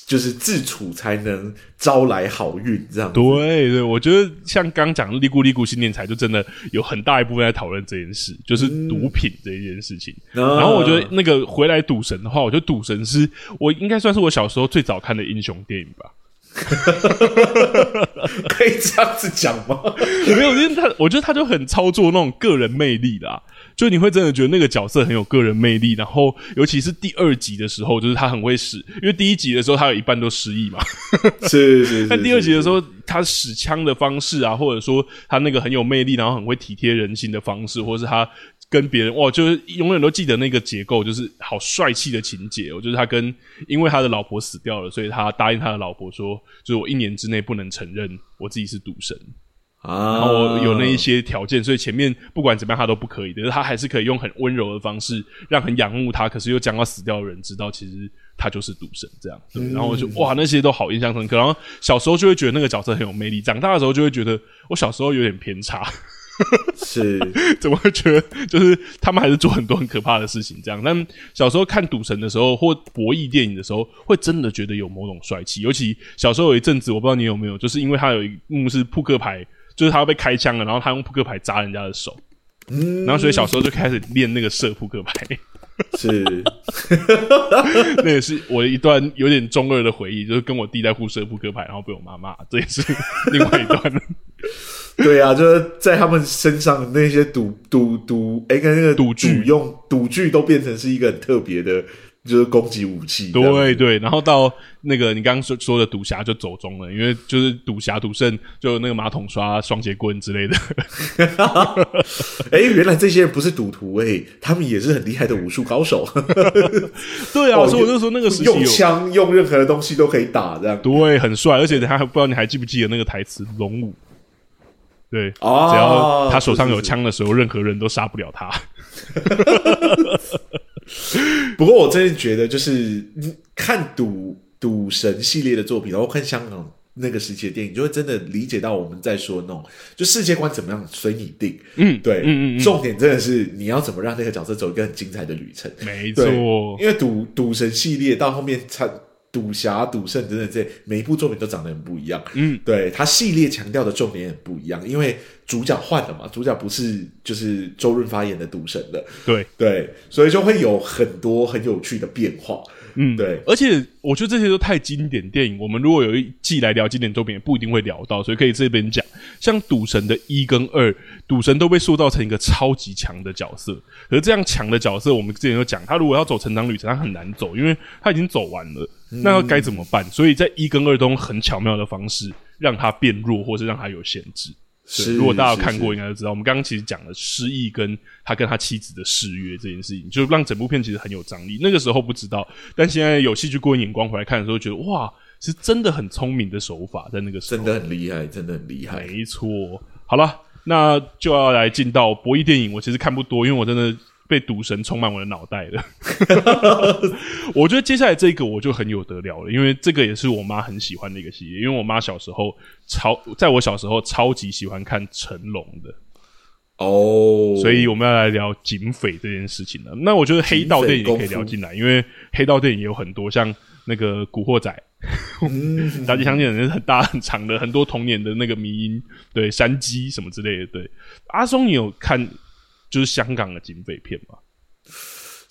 就是自处才能招来好运这样。对对，我觉得像刚讲的利固利固新念财，就真的有很大一部分在讨论这件事，就是毒品这一件事。事情，然后我觉得那个回来赌神的话，我觉得赌神是我应该算是我小时候最早看的英雄电影吧，可以这样子讲吗？没有，因为他我觉得他就很操作那种个人魅力啦，就你会真的觉得那个角色很有个人魅力，然后尤其是第二集的时候，就是他很会使，因为第一集的时候他有一半都失忆嘛，是是 是，但第二集的时候他使枪的方式啊，或者说他那个很有魅力，然后很会体贴人心的方式，或者是他。跟别人哇，就是永远都记得那个结构，就是好帅气的情节。我就是他跟，因为他的老婆死掉了，所以他答应他的老婆说，就是我一年之内不能承认我自己是赌神啊。然后有那一些条件，所以前面不管怎么样他都不可以的，他还是可以用很温柔的方式，让很仰慕他，可是又将要死掉的人知道，其实他就是赌神这样。对，然后我就哇，那些都好印象深刻。然后小时候就会觉得那个角色很有魅力，长大的时候就会觉得我小时候有点偏差。是，怎么会觉得就是他们还是做很多很可怕的事情这样？但小时候看赌神的时候，或博弈电影的时候，会真的觉得有某种帅气。尤其小时候有一阵子，我不知道你有没有，就是因为他有一幕是扑克牌，就是他要被开枪了，然后他用扑克牌砸人家的手，嗯，然后所以小时候就开始练那个射扑克牌。是，那也是我一段有点中二的回忆，就是跟我弟在互射扑克牌，然后被我妈骂，这也是另外一段。对啊，就是在他们身上那些赌赌赌，哎，跟那个赌具用赌具都变成是一个很特别的。就是攻击武器，对对，然后到那个你刚刚说说的赌侠就走中了，因为就是赌侠赌圣就那个马桶刷、双截棍之类的。哎，原来这些人不是赌徒哎、欸，他们也是很厉害的武术高手。对啊，所以我就说那个时用枪用任何的东西都可以打，这样对，很帅。而且他还不知道你还记不记得那个台词“龙武”，对，哦、只要他手上有枪的时候，是是是任何人都杀不了他。不过我真的觉得，就是看赌赌神系列的作品，然后看香港那个时期的电影，就会真的理解到我们在说那种，就世界观怎么样随你定。嗯，对，嗯嗯，重点真的是你要怎么让那个角色走一个很精彩的旅程。没错，因为赌赌神系列到后面才赌侠、赌圣等等这每一部作品都长得很不一样。嗯，对，他系列强调的重点也很不一样，因为主角换了嘛，主角不是就是周润发演的赌神的。对对，所以就会有很多很有趣的变化。嗯，对，而且我觉得这些都太经典电影，我们如果有一季来聊经典作品，也不一定会聊到，所以可以这边讲。像赌神的一跟二，赌神都被塑造成一个超级强的角色，可是这样强的角色，我们之前有讲，他如果要走成长旅程，他很难走，因为他已经走完了，那要该怎么办？所以在一跟二都用很巧妙的方式让他变弱，或是让他有限制。是，如果大家有看过，应该就知道。我们刚刚其实讲了失忆跟他跟他妻子的誓约这件事情，就让整部片其实很有张力。那个时候不知道，但现在有戏剧过人眼光回来看的时候，觉得哇，是真的很聪明的手法，在那个时候真的很厉害，真的很厉害。没错。好了，那就要来进到博弈电影。我其实看不多，因为我真的。被赌神充满我的脑袋了，我觉得接下来这个我就很有得聊了，因为这个也是我妈很喜欢的一个系列，因为我妈小时候超，在我小时候超级喜欢看成龙的哦，所以我们要来聊警匪这件事情了。那我觉得黑道电影也可以聊进来，因为黑道电影也有很多，像那个古惑仔，大家相信人很大很长的很多童年的那个迷因，对山鸡什么之类的。对，阿松，你有看？就是香港的警匪片嘛，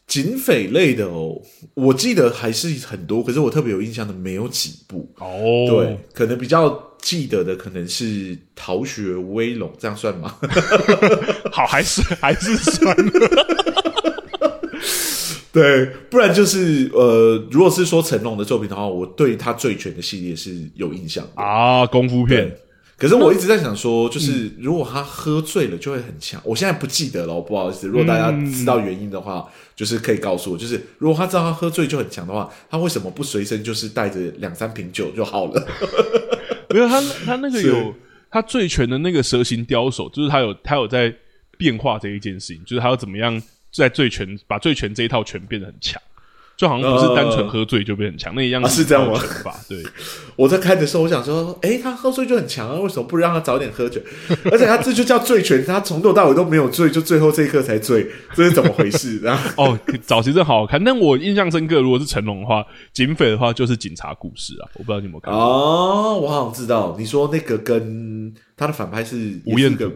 警匪类的哦，我记得还是很多，可是我特别有印象的没有几部哦。对，可能比较记得的可能是《逃学威龙》，这样算吗？好，还是还是算。对，不然就是呃，如果是说成龙的作品的话，我对他《醉拳》的系列是有印象的啊，功夫片。可是我一直在想说，就是如果他喝醉了就会很强。我现在不记得了，不好意思。如果大家知道原因的话，就是可以告诉我。就是如果他知道他喝醉就很强的话，他为什么不随身就是带着两三瓶酒就好了？没有，他他那个有他醉拳的那个蛇形刁手，就是他有他有在变化这一件事情，就是他要怎么样在醉拳把醉拳这一套拳变得很强。就好像不是单纯喝醉就变很强，呃，那一样是这样吗？对，我在看的时候，我想说，哎、欸，他喝醉就很强啊，为什么不让他早点喝酒？而且他这就叫醉拳，他从头到尾都没有醉，就最后这一刻才醉，这是怎么回事？然后哦，早期真好好看，但我印象深刻，如果是成龙的话，警匪的话就是警察故事啊，我不知道你有没有看哦，我好像知道，你说那个跟他的反派是吴彦祖。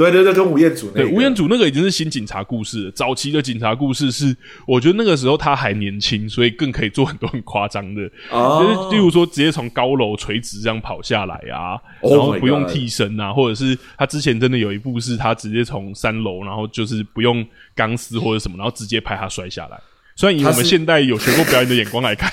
对对对，跟吴彦祖那个，对吴彦祖那个已经是新警察故事了。早期的警察故事是，我觉得那个时候他还年轻，所以更可以做很多很夸张的，哦，就是例如说直接从高楼垂直这样跑下来啊，然后不用替身啊，Oh 或者是他之前真的有一部是他直接从三楼，然后就是不用钢丝或者什么，然后直接拍他摔下来。虽然以我们现代有学过表演的眼光来看，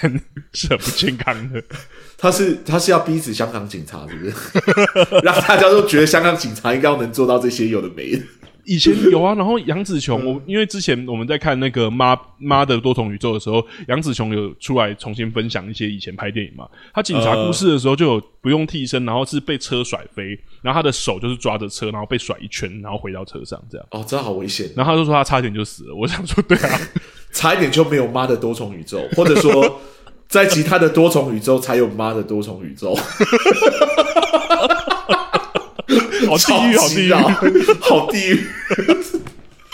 是，是很不健康的。他是他是要逼死香港警察，是不是？让大家都觉得香港警察应该要能做到这些有的没的。以前有啊，然后杨紫琼，我因为之前我们在看那个妈妈的多重宇宙的时候，杨紫琼有出来重新分享一些以前拍电影嘛。他警察故事的时候就有不用替身，然后是被车甩飞，然后他的手就是抓着车，然后被甩一圈，然后回到车上这样。哦，这好危险。然后他就说他差点就死了。我想说，对啊，差一点就没有妈的多重宇宙，或者说 在其他的多重宇宙才有妈的多重宇宙。好地狱，好地狱，好地狱。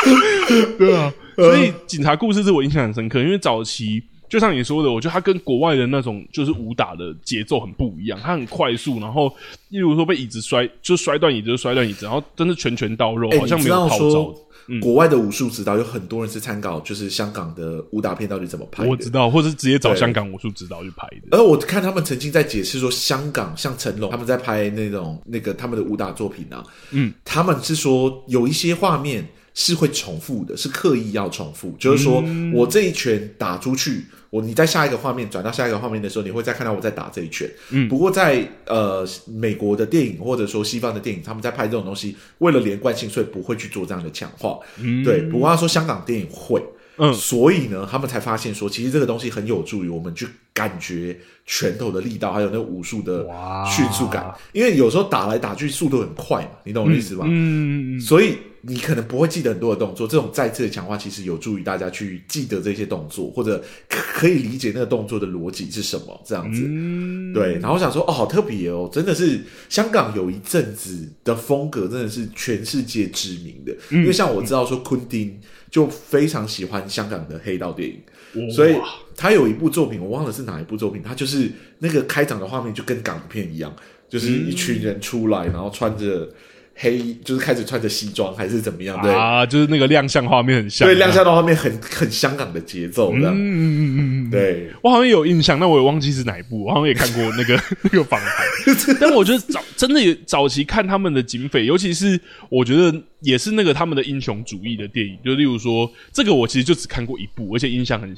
对啊，所以警察故事是我印象很深刻，因为早期就像你说的，我觉得他跟国外的那种就是武打的节奏很不一样，他很快速，然后例如说被椅子摔，就摔断椅子就摔断椅子，然后真的拳拳到肉，好像没有套招。嗯、国外的武术指导有很多人是参考，就是香港的武打片到底怎么拍的。我知道，或者是直接找香港武术指导去拍的。而我看他们曾经在解释说，香港像成龙他们在拍那种那个他们的武打作品啊，嗯，他们是说有一些画面是会重复的，是刻意要重复，就是说我这一拳打出去。我你在下一个画面转到下一个画面的时候，你会再看到我在打这一拳。嗯，不过在呃美国的电影或者说西方的电影，他们在拍这种东西，为了连贯性，所以不会去做这样的强化。嗯，对。不过他说香港电影会，嗯，所以呢，他们才发现说，其实这个东西很有助于我们去感觉拳头的力道，还有那个武术的迅速感。因为有时候打来打去速度很快嘛，你懂我的意思吧？嗯，所以。你可能不会记得很多的动作，这种再次的强化其实有助于大家去记得这些动作，或者可以理解那个动作的逻辑是什么，这样子。嗯、对，然后我想说，哦，好特别哦，真的是香港有一阵子的风格，真的是全世界知名的。嗯、因为像我知道说，昆汀就非常喜欢香港的黑道电影，所以他有一部作品，我忘了是哪一部作品，他就是那个开场的画面就跟港片一样，就是一群人出来，然后穿着。黑就是开始穿着西装还是怎么样？对啊，就是那个亮相画面很像，对，亮相的画面很很香港的节奏的。嗯嗯嗯嗯，对，我好像有印象，那我也忘记是哪一部，我好像也看过那个 那个访谈。但我觉得早真的也早期看他们的警匪，尤其是我觉得也是那个他们的英雄主义的电影，就例如说这个我其实就只看过一部，而且印象很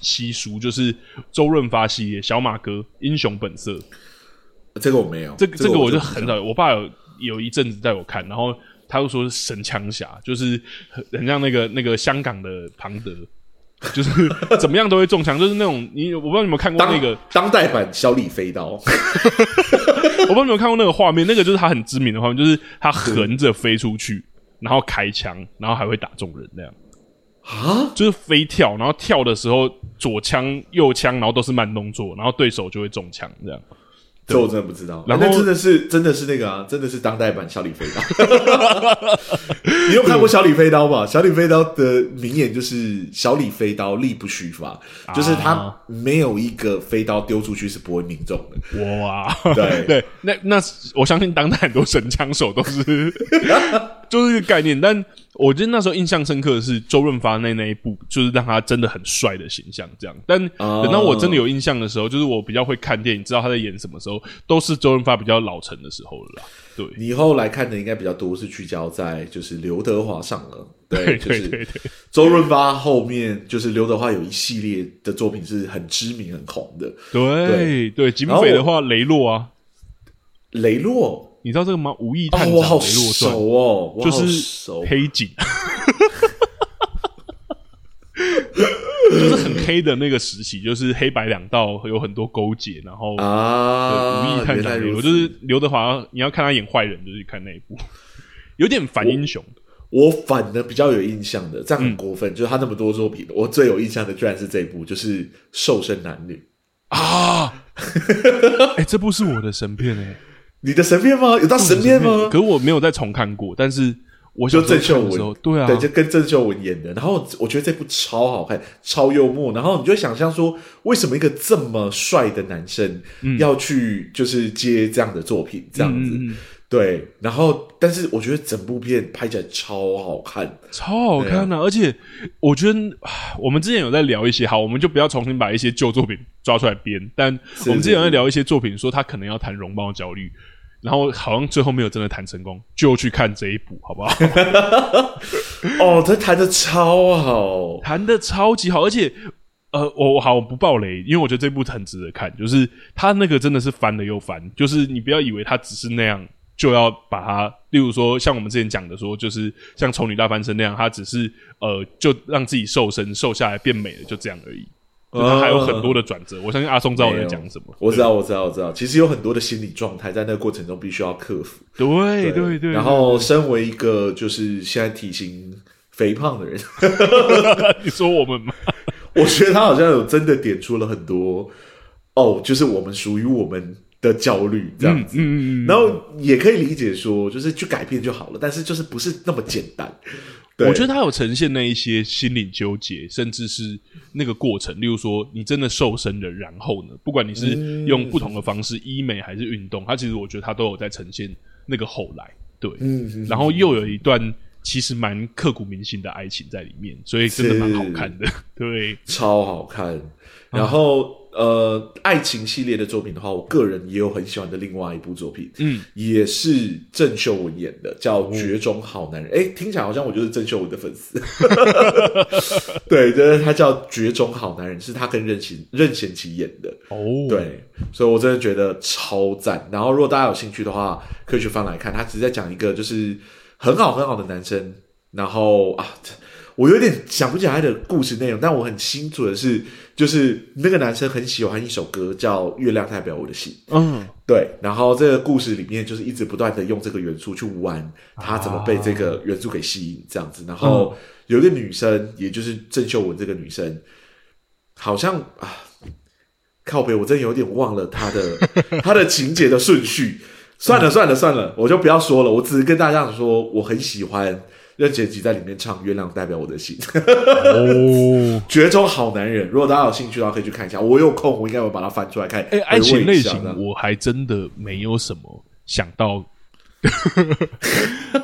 稀疏，就是周润发系列《小马哥英雄本色》。这个我没有，这个这个我就很少，我爸有。有一阵子带我看，然后他又说神枪侠，就是很像那个那个香港的庞德，就是怎么样都会中枪，就是那种你我不知道你有没有看过那个当，当代版小李飞刀，我不知道你有没有看过那个画面，那个就是他很知名的画面，就是他横着飞出去，然后开枪，然后还会打中人那样。啊，就是飞跳，然后跳的时候左枪右枪，然后都是慢动作，然后对手就会中枪这样。这我真的不知道，然后那真的是真的是那个啊，真的是当代版小李飞刀。你有看过小李飞刀吧？小李飞刀的名言就是“小李飞刀，力不虚发”，就是他没有一个飞刀丢出去是不会命中的。哇，对 对，那那我相信当代很多神枪手都是 就是一个概念，但。我觉得那时候印象深刻的是周润发那那一部，就是让他真的很帅的形象，这样。但等到我真的有印象的时候，就是我比较会看电影，知道他在演什么时候，都是周润发比较老成的时候了啦。对，你后来看的应该比较多是聚焦在就是刘德华上了，对，对对对对。周润发后面就是刘德华有一系列的作品是很知名很红的，对对，对。警匪的话，雷洛啊，雷洛。你知道这个吗？无意探长雷洛传哦，就是黑警，就是很黑的那个时期，就是黑白两道有很多勾结，然后啊，无意探长雷洛就是刘德华，你要看他演坏人，就是看那一部，有点反英雄。我反的比较有印象的，这样很过分，嗯、就是他那么多作品，我最有印象的居然是这一部，就是《瘦身男女》啊！哎、欸，这部是我的神片哎、欸。你的神片吗？有到神片吗？可我没有再重看过，但是我就郑秀文，对啊，对，就跟郑秀文演的。然后我觉得这部超好看，超幽默。然后你就想象说，为什么一个这么帅的男生要去就是接这样的作品，这样子。嗯嗯嗯对，然后但是我觉得整部片拍起来超好看，超好看啊！而且我觉得我们之前有在聊一些，好，我们就不要重新把一些旧作品抓出来编。但我们之前有在聊一些作品，说他可能要谈容貌焦虑，然后好像最后没有真的谈成功，就去看这一部，好不好？哦，他谈的超好，谈的超级好，而且呃，我好我不爆雷，因为我觉得这部很值得看，就是他那个真的是翻了又翻，就是你不要以为他只是那样。就要把它，例如说，像我们之前讲的说，就是像丑女大翻身那样，她只是呃，就让自己瘦身，瘦下来变美了，就这样而已。他还有很多的转折，我相信阿松知道我在讲什么。我知道，我知道，我知道。其实有很多的心理状态在那个过程中必须要克服。对对对，对。然后，身为一个就是现在体型肥胖的人，你说我们吗？我觉得他好像有真的点出了很多哦，就是我们属于我们。的焦虑这样子，嗯嗯嗯，然后也可以理解说，就是去改变就好了，但是就是不是那么简单。我觉得他有呈现那一些心理纠结，甚至是那个过程。例如说，你真的瘦身了，然后呢，不管你是用不同的方式，嗯、医美还是运动，他其实我觉得他都有在呈现那个后来。对，嗯，然后又有一段其实蛮刻骨铭心的爱情在里面，所以真的蛮好看的。对，超好看。然后。啊呃，爱情系列的作品的话，我个人也有很喜欢的另外一部作品，嗯，也是郑秀文演的，叫《绝种好男人》。哎、嗯，听起来好像我就是郑秀文的粉丝。对，就是他叫《绝种好男人》，是他跟任贤任贤齐演的。哦，对，所以我真的觉得超赞。然后，如果大家有兴趣的话，可以去翻来看。他只是在讲一个就是很好很好的男生，然后啊。我有点想不起来他的故事内容，但我很清楚的是，就是那个男生很喜欢一首歌，叫《月亮代表我的心》。嗯，对。然后这个故事里面就是一直不断的用这个元素去玩，他怎么被这个元素给吸引，这样子。然后有一个女生，也就是郑秀文这个女生，好像啊，靠北，我真的有点忘了她的 她的情节的顺序。算了算了算了，我就不要说了。我只是跟大家讲说，我很喜欢。任贤齐在里面唱《月亮代表我的心》哦，绝种好男人。如果大家有兴趣的话，可以去看一下。我有空，我应该会把它翻出来看。哎、欸，爱情类型我还真的没有什么想到。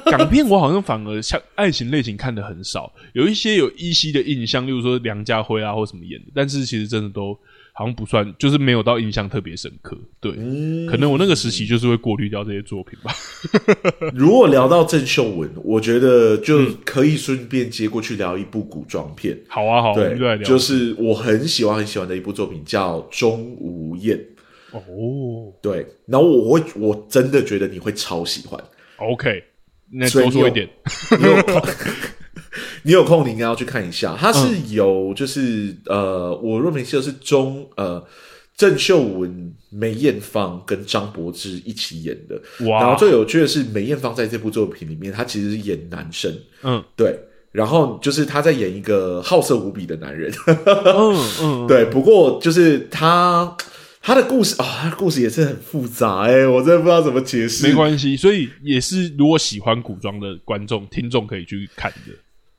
港片我好像反而像爱情类型看的很少，有一些有依稀的印象，例如说梁家辉啊或什么演的，但是其实真的都。好像不算，就是没有到印象特别深刻。对，嗯、可能我那个时期就是会过滤掉这些作品吧。如果聊到郑秀文，我觉得就可以顺便接过去聊一部古装片。嗯、好啊，好，对，就，就是我很喜欢很喜欢的一部作品，叫《钟无艳》。哦，对，然后我会，我真的觉得你会超喜欢。OK，那多说一点。你有 空，你应该要去看一下。它是有，就是、嗯、呃，我若没记错是中呃郑秀文、梅艳芳跟张柏芝一起演的。哇！然后最有趣的是，梅艳芳在这部作品里面，她其实是演男生。嗯，对。然后就是她在演一个好色无比的男人。嗯 嗯，对。不过就是他他的故事啊，他的故事也是很复杂哎、欸，我真的不知道怎么解释。没关系，所以也是如果喜欢古装的观众听众可以去看的。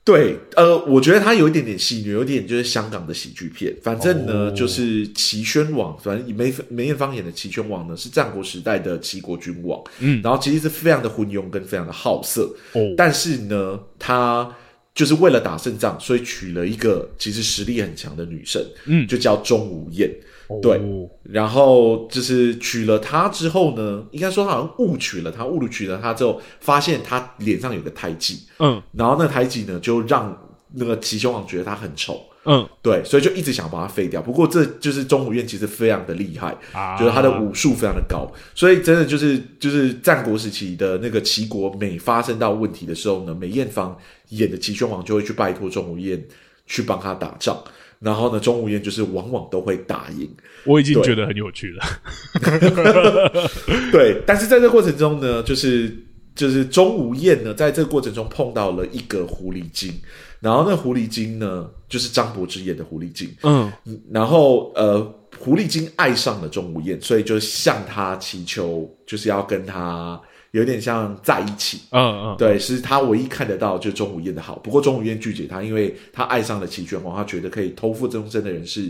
对，呃，我觉得它有一点点戏虐，有一点就是香港的喜剧片。反正呢，哦、就是齐宣王，反正梅梅艳芳演的齐宣王呢，是战国时代的齐国君王。嗯，然后其实是非常的昏庸跟非常的好色。哦，但是呢，他就是为了打胜仗，所以娶了一个其实实力很强的女生。嗯，就叫钟无艳。对，然后就是娶了她之后呢，应该说他好像误娶了她，误娶了她之后，发现她脸上有个胎记，嗯，然后那胎记呢，就让那个齐宣王觉得她很丑，嗯，对，所以就一直想把她废掉。不过这就是钟无艳其实非常的厉害，啊，就是她的武术非常的高，所以真的就是就是战国时期的那个齐国，每发生到问题的时候呢，梅艳芳演的齐宣王就会去拜托钟无艳去帮他打仗。然后呢，钟无艳就是往往都会打赢。我已经觉得很有趣了。对，但是在这个过程中呢，就是就是钟无艳呢，在这个过程中碰到了一个狐狸精，然后那狐狸精呢，就是张柏芝演的狐狸精。嗯，然后呃，狐狸精爱上了钟无艳，所以就向他祈求，就是要跟他。有点像在一起，嗯嗯，对，是他唯一看得到就钟无艳的好。不过钟无艳拒绝他，因为他爱上了齐宣王，他觉得可以偷腹终身的人是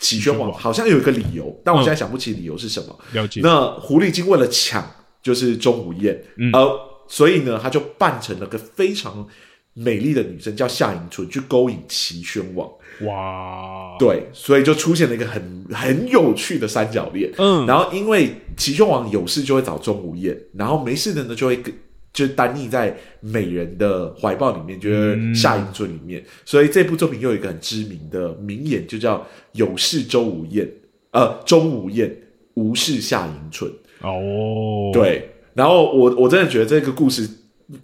齐宣王，好像有一个理由，但我现在想不起理由是什么。了解。那狐狸精为了抢，就是钟无艳，嗯，而所以呢，他就扮成了个非常美丽的女生，叫夏迎春，去勾引齐宣王。哇，对，所以就出现了一个很很有趣的三角恋。嗯，然后因为齐宣王有事就会找钟无艳，然后没事的呢就会跟就单溺在美人的怀抱里面，就是夏迎春里面。嗯、所以这部作品又有一个很知名的名言，就叫“有事周无艳，呃，钟无艳，无事夏迎春”。哦，对，然后我我真的觉得这个故事。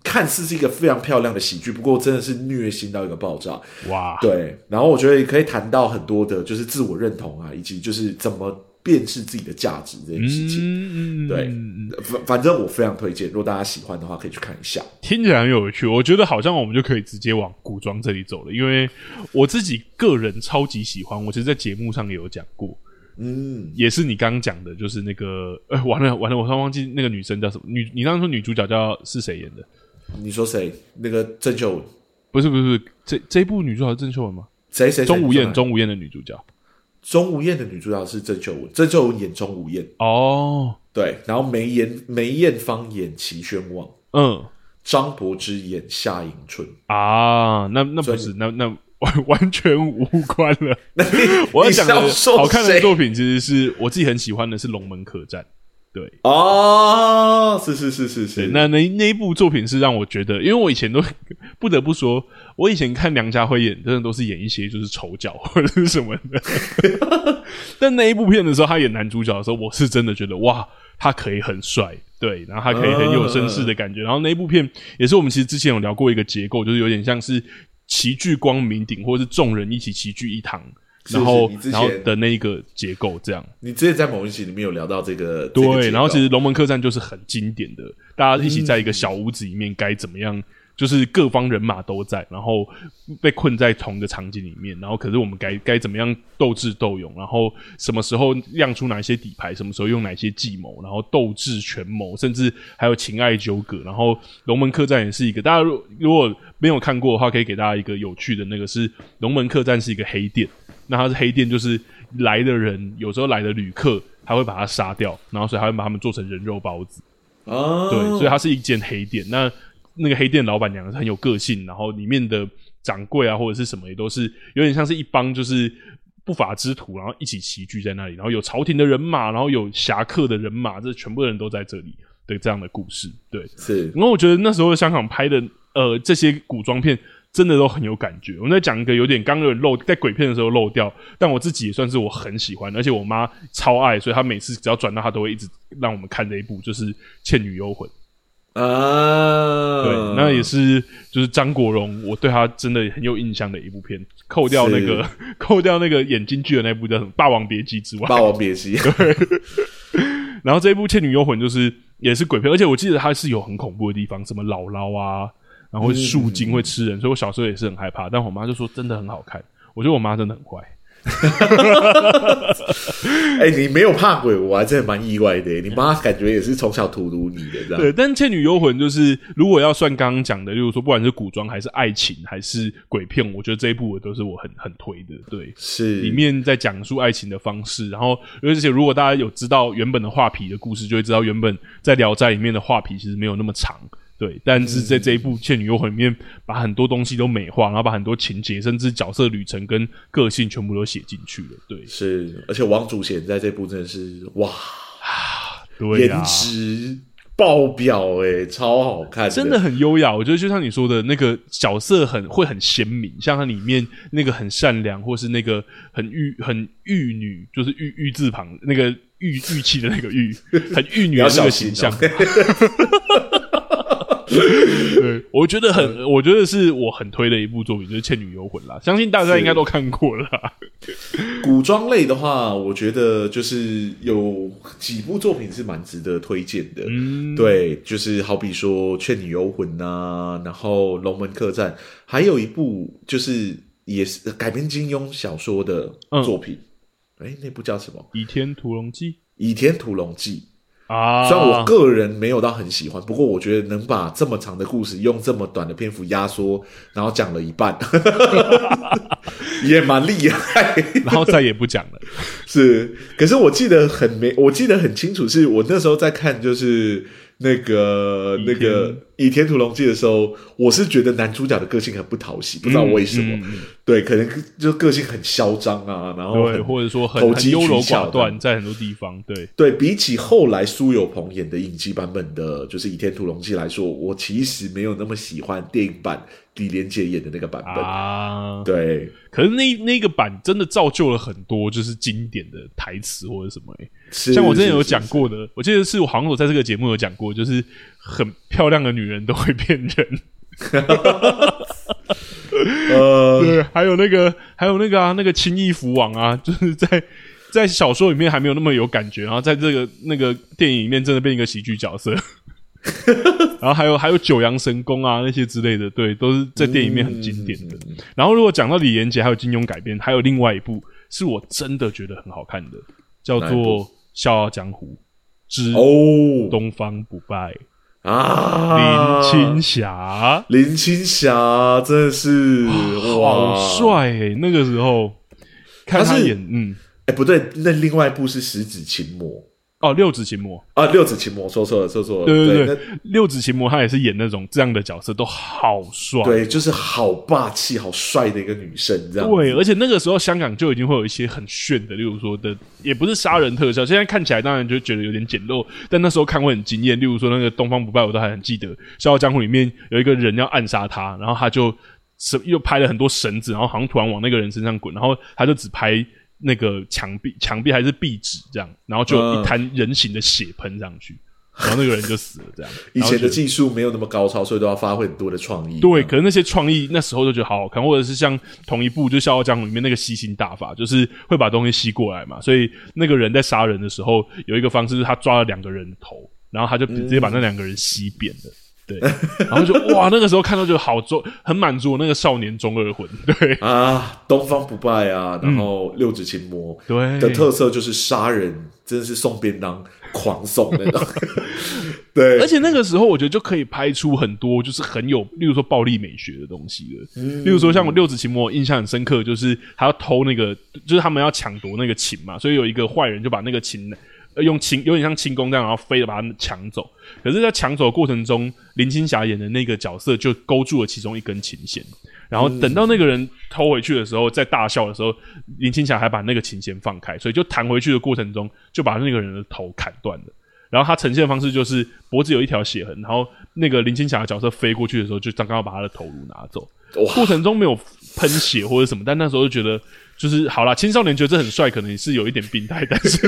看似是一个非常漂亮的喜剧，不过真的是虐心到一个爆炸。哇，对，然后我觉得也可以谈到很多的，就是自我认同啊，以及就是怎么辨识自己的价值这件事情。嗯，对，反反正我非常推荐，如果大家喜欢的话，可以去看一下。听起来很有趣，我觉得好像我们就可以直接往古装这里走了，因为我自己个人超级喜欢，我其实，在节目上也有讲过。嗯，也是你刚刚讲的，就是那个，哎、欸，完了完了，我突然忘记那个女生叫什么女？你刚刚说女主角叫是谁演的？你说谁？那个郑秀文？不是不是不是，这这一部女主角是郑秀文吗？谁谁？钟无艳，钟无艳的女主角。钟无艳的女主角是郑秀文，郑秀文演钟无艳。哦，对，然后梅艳梅艳芳演齐宣王，嗯，张柏芝演夏迎春。啊，那那不是，那那。完 完全无关了。我要讲的好看的作品，其实是我自己很喜欢的，是《龙门客栈》。对哦，是是是是是。那那那一部作品是让我觉得，因为我以前都不得不说，我以前看梁家辉演，真的都是演一些就是丑角或者是什么的。但那一部片的时候，他演男主角的时候，我是真的觉得哇，他可以很帅，对，然后他可以很有绅士的感觉。然后那一部片也是我们其实之前有聊过一个结构，就是有点像是。齐聚光明顶，或者是众人一起齐聚一堂，然后然后的那一个结构，这样。你之前在某一集里面有聊到这个，对。这个、然后其实《龙门客栈》就是很经典的，大家一起在一个小屋子里面该怎么样，就是各方人马都在，然后被困在同一个场景里面，然后可是我们该该怎么样斗智斗勇，然后什么时候亮出哪些底牌，什么时候用哪些计谋，然后斗智权谋，甚至还有情爱纠葛。然后《龙门客栈》也是一个，大家如如果。没有看过的话，可以给大家一个有趣的那个是龙门客栈是一个黑店，那它是黑店，就是来的人有时候来的旅客，他会把他杀掉，然后所以他会把他们做成人肉包子。哦，对，所以它是一间黑店。那那个黑店老板娘很有个性，然后里面的掌柜啊或者是什么也都是有点像是一帮就是不法之徒，然后一起齐聚在那里，然后有朝廷的人马，然后有侠客的人马，这全部人都在这里的这样的故事。对，是。然后我觉得那时候香港拍的呃这些古装片真的都很有感觉。我们在讲一个有点刚有漏在鬼片的时候漏掉，但我自己也算是我很喜欢，而且我妈超爱，所以她每次只要转到她都会一直让我们看这一部，就是《倩女幽魂》。啊，对，那也是就是张国荣，我对他真的很有印象的一部片。扣掉那个，扣掉那个演京剧的那部叫什么《霸王别姬》之外，《霸王别姬》对。然后这一部《倩女幽魂》就是也是鬼片，而且我记得它是有很恐怖的地方，什么姥姥啊，然后树精会吃人，嗯、所以我小时候也是很害怕。但我妈就说真的很好看，我觉得我妈真的很乖。哎、欸，你没有怕鬼，我还真的蛮意外的。你妈感觉也是从小荼毒你的，这样。对，但《倩女幽魂》就是，如果要算刚刚讲的，例如说，不管是古装还是爱情还是鬼片，我觉得这一部都是我很很推的。对，是里面在讲述爱情的方式，然后而且如果大家有知道原本的画皮的故事，就会知道原本在《聊斋》里面的画皮其实没有那么长。对，但是在这一部《倩女幽魂》里面，把很多东西都美化，然后把很多情节，甚至角色旅程跟个性全部都写进去了。对，是，而且王祖贤在这部真的是哇，对啊，颜值爆表，哎，超好看，真的很优雅。我觉得就像你说的那个角色很会很鲜明，像它里面那个很善良，或是那个很玉很玉女，就是玉玉字旁那个玉玉器的那个玉，很玉女的那个形象。对，我觉得很，嗯、我觉得是我很推的一部作品，就是《倩女幽魂》啦。相信大家应该都看过了。古装类的话，我觉得就是有几部作品是蛮值得推荐的。嗯，对，就是好比说《倩女幽魂》啊，然后《龙门客栈》，还有一部就是也是改编金庸小说的作品。哎、嗯，那部叫什么？《倚天屠龙记》。《倚天屠龙记》。啊，虽然我个人没有到很喜欢，不过我觉得能把这么长的故事用这么短的篇幅压缩，然后讲了一半，也蛮厉害，然后再也不讲了。是，可是我记得很没，我记得很清楚，是我那时候在看，就是。那个那个《倚天屠龙记》的时候，我是觉得男主角的个性很不讨喜，不知道为什么。嗯嗯、对，可能就个性很嚣张啊，然后或者说很很优柔寡断，在很多地方。对对，比起后来苏有朋演的影集版本的，就是《倚天屠龙记》来说，我其实没有那么喜欢电影版李连杰演的那个版本啊。对，可是那那个版真的造就了很多就是经典的台词或者什么、欸像我之前有讲过的，我记得是我好像我在这个节目有讲过，就是很漂亮的女人都会骗人。呃，对，还有那个，还有那个啊，那个青翼蝠王啊，就是在在小说里面还没有那么有感觉，然后在这个那个电影里面真的变一个喜剧角色。然后还有还有九阳神功啊那些之类的，对，都是在电影里面很经典的。然后如果讲到李连杰还有金庸改编，还有另外一部是我真的觉得很好看的，叫做。《笑傲江湖之东方不败》啊，林青霞，林青霞真的是好帅诶！那个时候看他演，嗯，哎，不对，那另外一部是《十指琴魔》。哦，六指琴魔啊，六指琴魔，说错了，说错了。对对对，六指琴魔他也是演那种这样的角色，都好帅。对，就是好霸气、好帅的一个女生，这样。对，而且那个时候香港就已经会有一些很炫的，例如说的，也不是杀人特效，现在看起来当然就觉得有点简陋，但那时候看会很惊艳。例如说那个东方不败，我都还很记得，《笑傲江湖》里面有一个人要暗杀他，然后他就又拍了很多绳子，然后好像突然往那个人身上滚，然后他就只拍。那个墙壁，墙壁还是壁纸这样，然后就一滩人形的血喷上去，嗯、然后那个人就死了。这样，以前的技术没有那么高超，所以都要发挥很多的创意。对，可能那些创意那时候就觉得好好看，或者是像同一部就《笑傲江湖》里面那个吸星大法，就是会把东西吸过来嘛。所以那个人在杀人的时候，有一个方式是他抓了两个人的头，然后他就直接把那两个人吸扁了。对，然后就哇，那个时候看到就好中，很满足我那个少年中二魂。对 啊，东方不败啊，然后六指琴魔，对的特色就是杀人，真的是送便当，狂送那种。对，而且那个时候我觉得就可以拍出很多就是很有，例如说暴力美学的东西了。嗯，例如说像我六指琴魔印象很深刻，就是他要偷那个，就是他们要抢夺那个琴嘛，所以有一个坏人就把那个琴。用轻有点像轻功这样，然后飞的把它抢走。可是，在抢走的过程中，林青霞演的那个角色就勾住了其中一根琴弦。然后等到那个人偷回去的时候，在大笑的时候，林青霞还把那个琴弦放开，所以就弹回去的过程中，就把那个人的头砍断了。然后他呈现的方式就是脖子有一条血痕，然后那个林青霞的角色飞过去的时候，就刚刚把他的头颅拿走。过程中没有喷血或者什么，但那时候就觉得。就是好啦，青少年觉得这很帅，可能是有一点病态，但是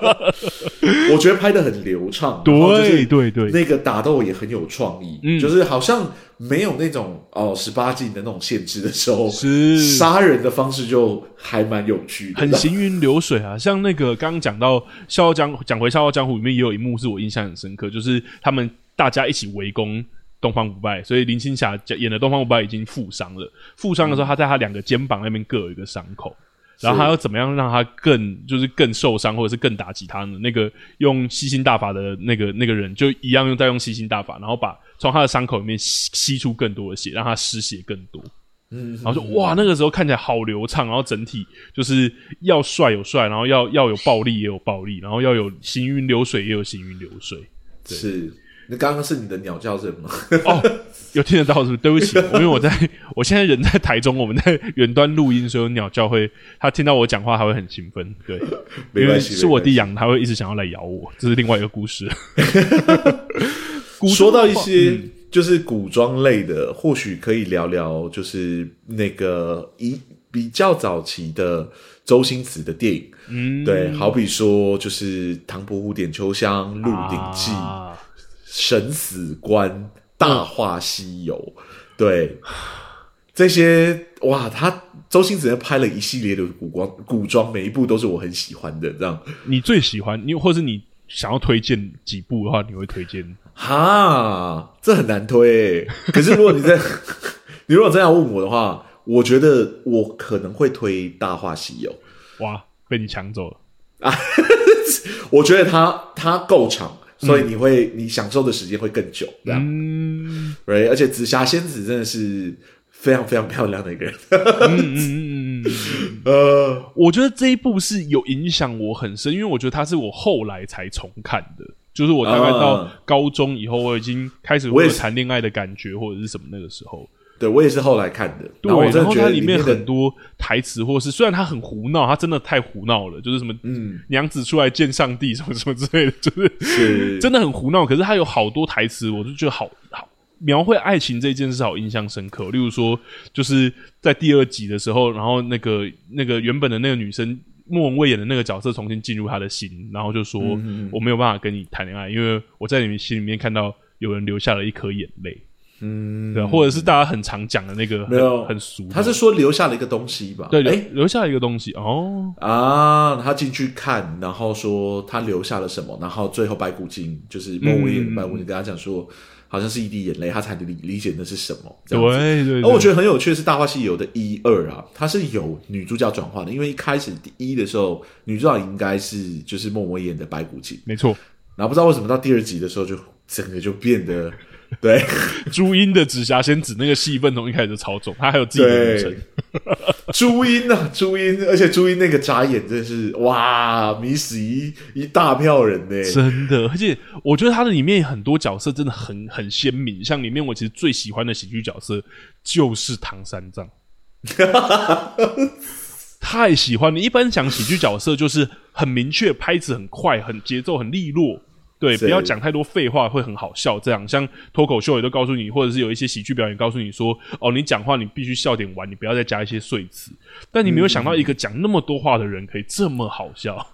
我觉得拍的很流畅。对对对，那个打斗也很有创意，嗯，就是好像没有那种哦十八禁的那种限制的时候，是杀人的方式就还蛮有趣的，很行云流水啊。像那个刚刚讲到《笑傲江湖》，讲回《笑傲江湖》里面也有一幕是我印象很深刻，就是他们大家一起围攻。东方不败，所以林青霞演的东方不败已经负伤了。负伤的时候，他在他两个肩膀那边各有一个伤口，然后他要怎么样让他更就是更受伤，或者是更打击他呢？那个用吸星大法的那个那个人就一样用在用吸星大法，然后把从他的伤口里面吸吸出更多的血，让他失血更多。嗯，然后说哇，那个时候看起来好流畅，然后整体就是要帅有帅，然后要要有暴力也有暴力，然后要有行云流水也有行云流水。对是。那刚刚是你的鸟叫声吗？哦，有听得到是不是？对不起，因为我在，我现在人在台中，我们在远端录音，所以有鸟叫会，他听到我讲话还会很兴奋。对，没关系，是我弟养，他会一直想要来咬我，这是另外一个故事。说到一些就是古装类的，或许可以聊聊，就是那个一比较早期的周星驰的电影。嗯，对，好比说就是《唐伯虎点秋香》《鹿鼎记》。神死关、大话西游，嗯、对这些哇，他周星驰拍了一系列的古装古装，每一部都是我很喜欢的。这样，你最喜欢你，或是你想要推荐几部的话，你会推荐？哈，这很难推、欸。可是如果你在，你如果这样问我的话，我觉得我可能会推《大话西游》。哇，被你抢走了啊！我觉得它它够长。所以你会，你享受的时间会更久，这样，嗯，right? 而且紫霞仙子真的是非常非常漂亮的一个人，嗯嗯嗯嗯，呃，我觉得这一部是有影响我很深，因为我觉得它是我后来才重看的，就是我大概到高中以后，我已经开始会有谈恋爱的感觉或者是什么那个时候。对，我也是后来看的。对，然后它里面很多台词，或是虽然它很胡闹，它真的太胡闹了，就是什么嗯，娘子出来见上帝什么什么之类的，就是是真的很胡闹。可是它有好多台词，我就觉得好好描绘爱情这件事，好印象深刻。例如说，就是在第二集的时候，然后那个那个原本的那个女生莫文蔚演的那个角色重新进入他的心，然后就说：“嗯、我没有办法跟你谈恋爱，因为我在你们心里面看到有人流下了一颗眼泪。”嗯，对，或者是大家很常讲的那个没有很俗，他是说留下了一个东西吧？对，诶留下了一个东西哦啊，他进去看，然后说他留下了什么，然后最后白骨精就是莫文蔚的白骨精跟他讲说，好像是一滴眼泪，他才理理解那是什么。对对，对，而我觉得很有趣的是《大话西游》的一二啊，它是有女主角转换的，因为一开始第一的时候，女主角应该是就是莫文蔚演的白骨精，没错。然后不知道为什么到第二集的时候，就整个就变得。对，朱茵的紫霞仙子那个戏份从一开始就超重，她还有自己的女神。朱茵啊，朱茵，而且朱茵那个眨眼真是哇，迷死一一大票人呢，真的。而且我觉得她的里面很多角色真的很很鲜明，像里面我其实最喜欢的喜剧角色就是唐三藏，太喜欢了。一般讲喜剧角色就是很明确，拍子很快，很节奏很利落。对，不要讲太多废话，会很好笑。这样，像脱口秀也都告诉你，或者是有一些喜剧表演告诉你说：“哦，你讲话你必须笑点完，你不要再加一些碎词。”但你没有想到，一个讲那么多话的人可以这么好笑。嗯、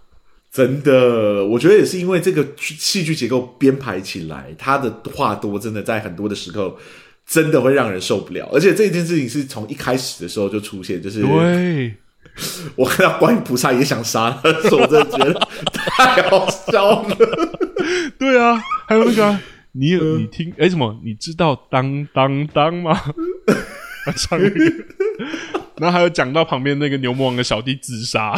真的，我觉得也是因为这个戏剧结构编排起来，他的话多，真的在很多的时候真的会让人受不了。而且这件事情是从一开始的时候就出现，就是对。我看到观音菩萨也想杀他，所以我真的觉得太好笑了。对啊，还有那个、啊、你有、呃、你听哎、欸、什么？你知道当当当吗？唱那个，然后还有讲到旁边那个牛魔王的小弟自杀。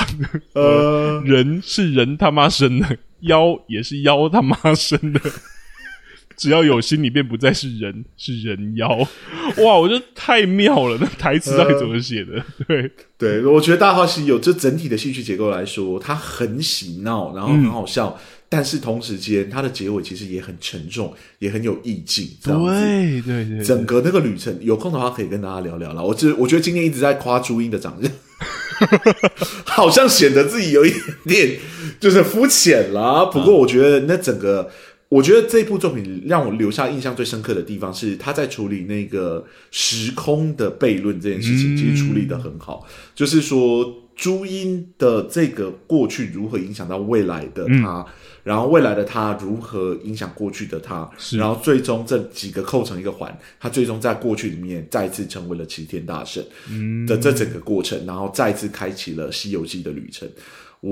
呃，人是人他妈生的，妖也是妖他妈生的。只要有心，你便不再是人，是人妖。哇，我觉得太妙了！那台词到底怎么写的？呃、对对，我觉得《大话西游》这整体的戏剧结构来说，它很喜闹，然后很好笑，嗯、但是同时间它的结尾其实也很沉重，也很有意境。对对对，整个那个旅程，有空的话可以跟大家聊聊了。我这我觉得今天一直在夸朱茵的长相，好像显得自己有一点点就是肤浅啦。不过我觉得那整个。我觉得这部作品让我留下印象最深刻的地方是他在处理那个时空的悖论这件事情，其实处理的很好。就是说，朱茵的这个过去如何影响到未来的他，然后未来的他如何影响过去的他，然后最终这几个扣成一个环，他最终在过去里面再次成为了齐天大圣的这整个过程，然后再次开启了《西游记》的旅程。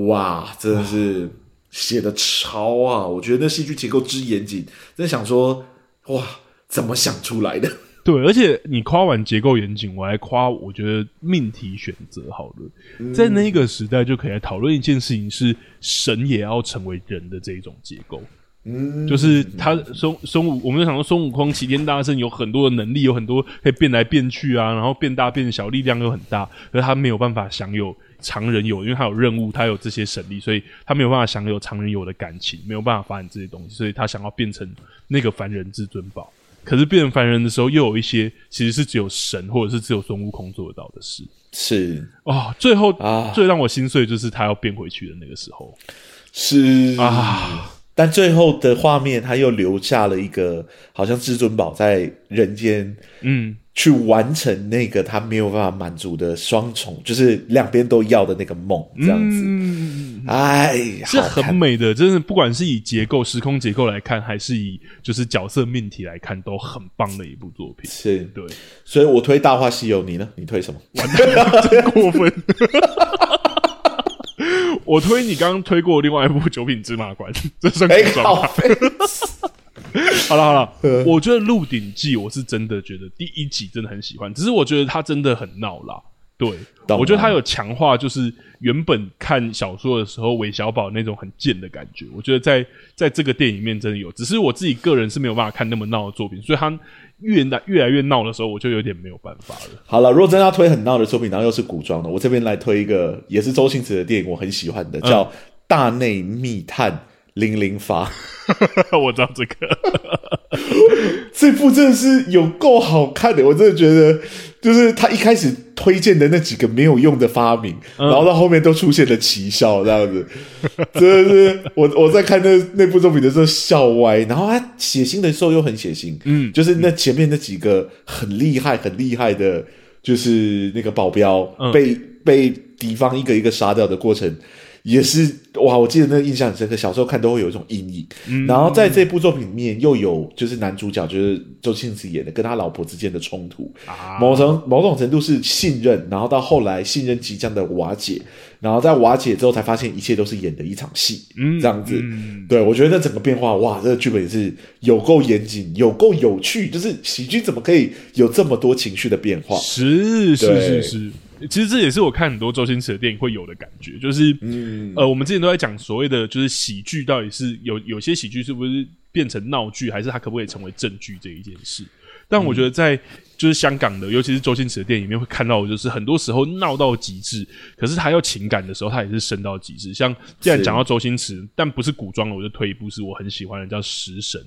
哇，真的是！写的超啊！我觉得那戏剧结构之严谨，真想说，哇，怎么想出来的？对，而且你夸完结构严谨，我还夸我觉得命题选择好了。嗯、在那个时代，就可以来讨论一件事情：是神也要成为人的这一种结构。嗯，就是他孙孙悟，我们就想说孙悟空齐天大圣有很多的能力，有很多可以变来变去啊，然后变大变小，力量又很大，可是他没有办法享有。常人有，因为他有任务，他有这些神力，所以他没有办法享有常人有的感情，没有办法发展这些东西，所以他想要变成那个凡人至尊宝。可是变成凡人的时候，又有一些其实是只有神或者是只有孙悟空做得到的事。是哦，最后啊，最让我心碎就是他要变回去的那个时候。是啊，但最后的画面他又留下了一个好像至尊宝在人间。嗯。去完成那个他没有办法满足的双重，就是两边都要的那个梦，这样子。嗯，哎，是很美的，真的，不管是以结构、时空结构来看，还是以就是角色命题来看，都很棒的一部作品。是对，所以我推《大话西游》，你呢？你推什么？完蛋，真过分！我推你刚刚推过另外一部《九品芝麻官》，这算古装吗？好了好了，我觉得《鹿鼎记》我是真的觉得第一集真的很喜欢，只是我觉得他真的很闹啦。对，我觉得他有强化，就是原本看小说的时候韦小宝那种很贱的感觉。我觉得在在这个电影里面真的有，只是我自己个人是没有办法看那么闹的作品，所以他越来越来越闹的时候，我就有点没有办法了。好了，如果真的要推很闹的作品，然后又是古装的，我这边来推一个也是周星驰的电影，我很喜欢的，叫《大内密探零零发》。我知道这个。这部真的是有够好看的，我真的觉得，就是他一开始推荐的那几个没有用的发明，嗯、然后到后面都出现了奇效，这样子，真的是我我在看那那部作品的时候笑歪，然后他血腥的时候又很血腥，嗯，就是那前面那几个很厉害很厉害的，就是那个保镖、嗯、被被敌方一个一个杀掉的过程。也是哇，我记得那个印象很深刻，小时候看都会有一种阴影。嗯、然后在这部作品里面，又有就是男主角就是周星驰演的，跟他老婆之间的冲突，啊、某种某种程度是信任，然后到后来信任即将的瓦解，然后在瓦解之后才发现一切都是演的一场戏，嗯，这样子。嗯、对，我觉得那整个变化，哇，这个剧本也是有够严谨，有够有趣，就是喜剧怎么可以有这么多情绪的变化？是是是是。其实这也是我看很多周星驰的电影会有的感觉，就是，嗯、呃，我们之前都在讲所谓的就是喜剧到底是有有些喜剧是不是变成闹剧，还是它可不可以成为正剧这一件事？但我觉得在就是香港的，尤其是周星驰的电影里面会看到，就是很多时候闹到极致，可是他要情感的时候，他也是升到极致。像既然讲到周星驰，但不是古装的，我就推一部是我很喜欢的，叫《食神》。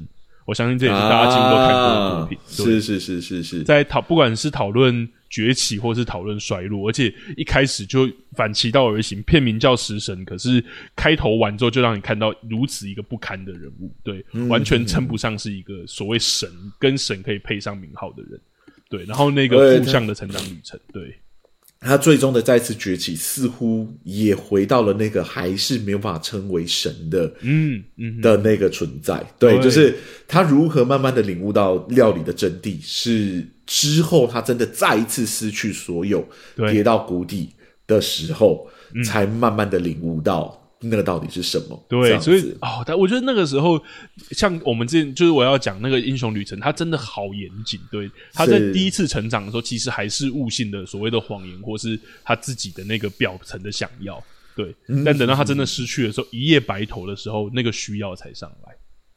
我相信这也是大家几乎都看过的作品。是、啊、是是是是，在讨不管是讨论崛起，或是讨论衰落，而且一开始就反其道而行，片名叫食神，可是开头完之后就让你看到如此一个不堪的人物，对，嗯、完全称不上是一个所谓神，嗯、跟神可以配上名号的人，对，然后那个负向的成长旅程，对。对他最终的再次崛起，似乎也回到了那个还是没有办法称为神的，嗯嗯的那个存在。对，对就是他如何慢慢的领悟到料理的真谛，是之后他真的再一次失去所有，跌到谷底的时候，才慢慢的领悟到那个到底是什么。对，所以哦，但我觉得那个时候，像我们之前就是我要讲那个英雄旅程，他真的好严谨。对，他在第一次成长的时候，其实还是悟性的所谓的谎言，或是他自己的那个表层的想要。对，但等到他真的失去的时候，嗯、一夜白头的时候，那个需要才上来。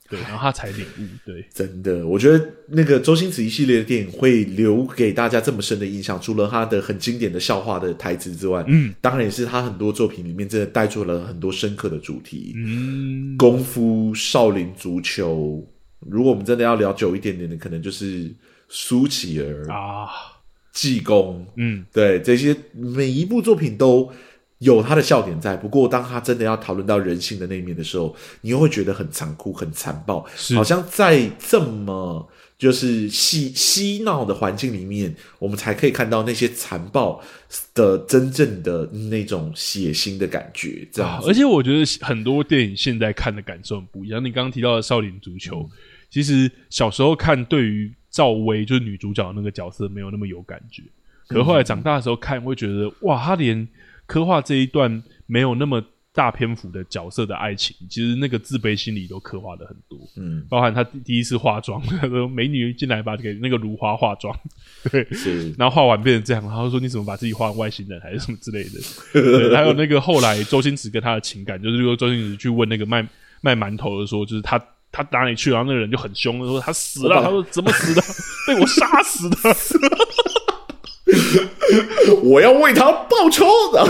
对，然后他才领悟。对，真的，我觉得那个周星驰一系列的电影会留给大家这么深的印象，除了他的很经典的笑话的台词之外，嗯，当然也是他很多作品里面真的带出了很多深刻的主题。嗯，功夫、少林足球，如果我们真的要聊久一点点的，可能就是苏乞儿啊、济公。嗯，对，这些每一部作品都。有他的笑点在，不过当他真的要讨论到人性的那一面的时候，你又会觉得很残酷、很残暴，好像在这么就是嬉嬉闹的环境里面，我们才可以看到那些残暴的真正的那种血腥的感觉。这样、啊，而且我觉得很多电影现在看的感受很不一样。你刚刚提到的少林足球，嗯、其实小时候看对于赵薇就是女主角那个角色没有那么有感觉，可是后来长大的时候看，会觉得哇，她连。刻画这一段没有那么大篇幅的角色的爱情，其实那个自卑心理都刻画的很多，嗯，包含他第一次化妆，他说美女进来吧，给那个如花化妆，对，是，然后化完变成这样，然后说你怎么把自己画成外星人还是什么之类的，对，还有那个后来周星驰跟他的情感，就是说周星驰去问那个卖卖馒头的说，就是他他哪里去，然后那个人就很凶的说他死了，他说怎么死的，被我杀死的。我要为他报仇的。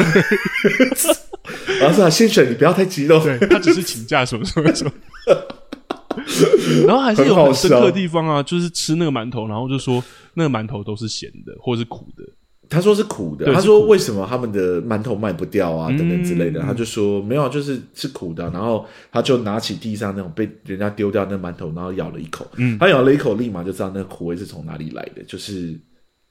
然后说：“先生，你不要太激动。”对他只是请假，什么什么什么。然后还是有很深刻的地方啊，就是吃那个馒头，然后就说那个馒头都是咸的，或者是苦的。他说是苦的，他说为什么他们的馒头卖不掉啊？等等之类的。他就说没有，就是是苦的。然后他就拿起地上那种被人家丢掉那馒头，然后咬了一口。嗯，他咬了一口，立马就知道那个苦味是从哪里来的，就是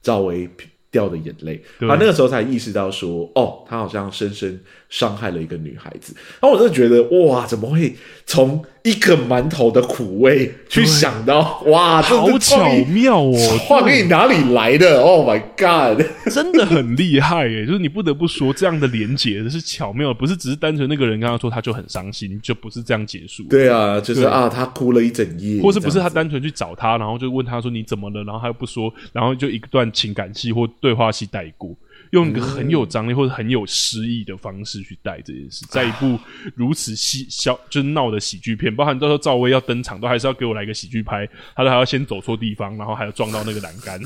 赵薇。掉的眼泪，他那个时候才意识到说，哦，他好像深深伤害了一个女孩子。然后我真的觉得，哇，怎么会从一个馒头的苦味去想到，哇，好巧妙哦！画给你哪里来的？Oh my god，真的很厉害耶！就是你不得不说，这样的连结是巧妙，不是只是单纯那个人刚刚说他就很伤心，就不是这样结束。对啊，就是啊，他哭了一整夜，或是不是他单纯去找他，然后就问他说你怎么了？然后他又不说，然后就一段情感戏或。对话戏带过，用一个很有张力或者很有诗意的方式去带这件事，在一部如此喜笑就是闹的喜剧片，包含到时候赵薇要登场，都还是要给我来个喜剧拍，他都还要先走错地方，然后还要撞到那个栏杆。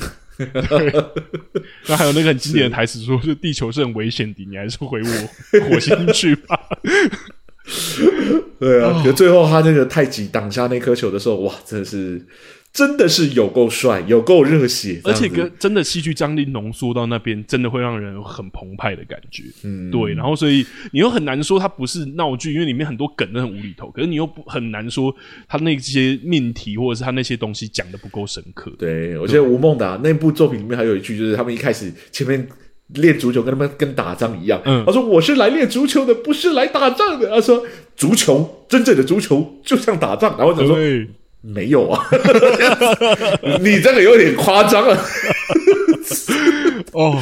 那还有那个很经典的台词说：“就地球是很危险的，你还是回我火星去吧。”对啊，可最后他那个太极挡下那颗球的时候，哇，真的是。真的是有够帅，有够热血，而且跟真的戏剧张力浓缩到那边，真的会让人有很澎湃的感觉。嗯，对。然后，所以你又很难说它不是闹剧，因为里面很多梗都很无厘头。可是你又不很难说他那些命题或者是他那些东西讲的不够深刻。对，我觉得吴孟达那部作品里面还有一句，就是他们一开始前面练足球，跟他们跟打仗一样。嗯，他说：“我是来练足球的，不是来打仗的。”他说：“足球，真正的足球就像打仗。”然后他说。没有啊，你这个有点夸张了。哦，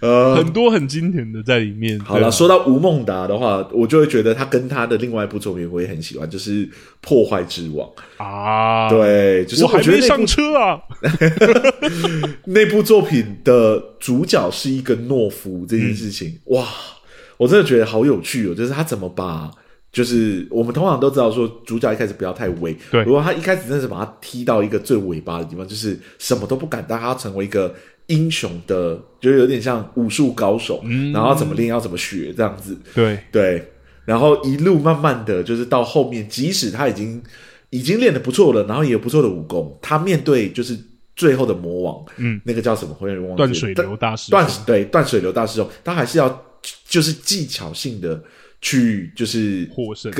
呃，很多很经典的在里面。好了，说到吴孟达的话，我就会觉得他跟他的另外一部作品我也很喜欢，就是《破坏之王》啊。对，就是我还没上车啊。那部作品的主角是一个懦夫，这件事情，嗯、哇，我真的觉得好有趣哦。就是他怎么把。就是我们通常都知道说，主角一开始不要太威。对，如果他一开始真的是把他踢到一个最尾巴的地方，就是什么都不敢，但他要成为一个英雄的，就是有点像武术高手，嗯，然后要怎么练，要怎么学这样子。对对，然后一路慢慢的就是到后面，即使他已经已经练得不错了，然后也有不错的武功，他面对就是最后的魔王，嗯，那个叫什么？我有点忘。断水流大师断对断水流大师兄，他还是要就是技巧性的。去就是获胜，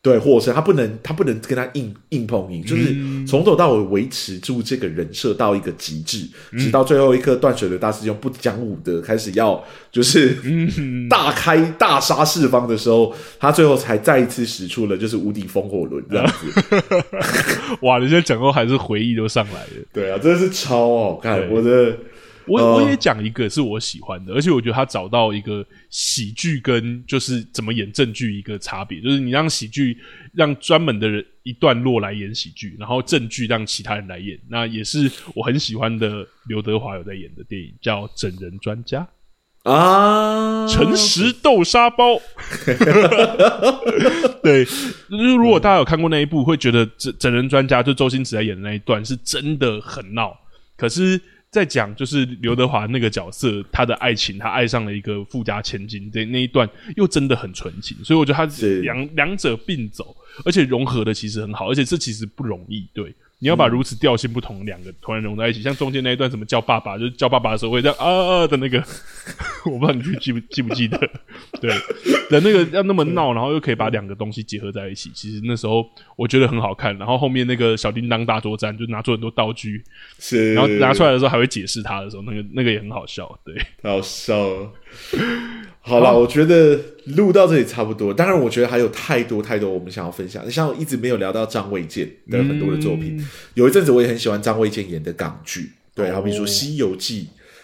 对获胜，他不能他不能跟他硬硬碰硬，就是从头到尾维持住这个人设到一个极致，嗯、直到最后一刻断水的大师兄不讲武德，开始要就是大开大杀四方的时候，他最后才再一次使出了就是无敌风火轮这样子。哇，人家讲过还是回忆都上来了。对啊，真的是超好看，我的。我我也讲一个是我喜欢的，而且我觉得他找到一个喜剧跟就是怎么演正剧一个差别，就是你让喜剧让专门的人一段落来演喜剧，然后正剧让其他人来演，那也是我很喜欢的刘德华有在演的电影，叫《整人专家》啊，诚实豆沙包。对，就是如果大家有看过那一部，会觉得整整人专家就周星驰在演的那一段是真的很闹，可是。在讲就是刘德华那个角色，他的爱情，他爱上了一个富家千金，对那一段又真的很纯情，所以我觉得他两两者并走，而且融合的其实很好，而且这其实不容易，对。你要把如此调性不同两个突然融在一起，嗯、像中间那一段什么叫爸爸，就是叫爸爸的时候会这样啊啊的那个，我不知道你记不记不记得？对，的那个要那么闹，然后又可以把两个东西结合在一起，其实那时候我觉得很好看。然后后面那个小叮当大作战就拿出很多道具，是，然后拿出来的时候还会解释他的时候，那个那个也很好笑，对，好笑了。好了，我觉得录到这里差不多。当然，我觉得还有太多太多我们想要分享。你像我一直没有聊到张卫健的很多的作品，嗯、有一阵子我也很喜欢张卫健演的港剧，对，好比说《西游记》，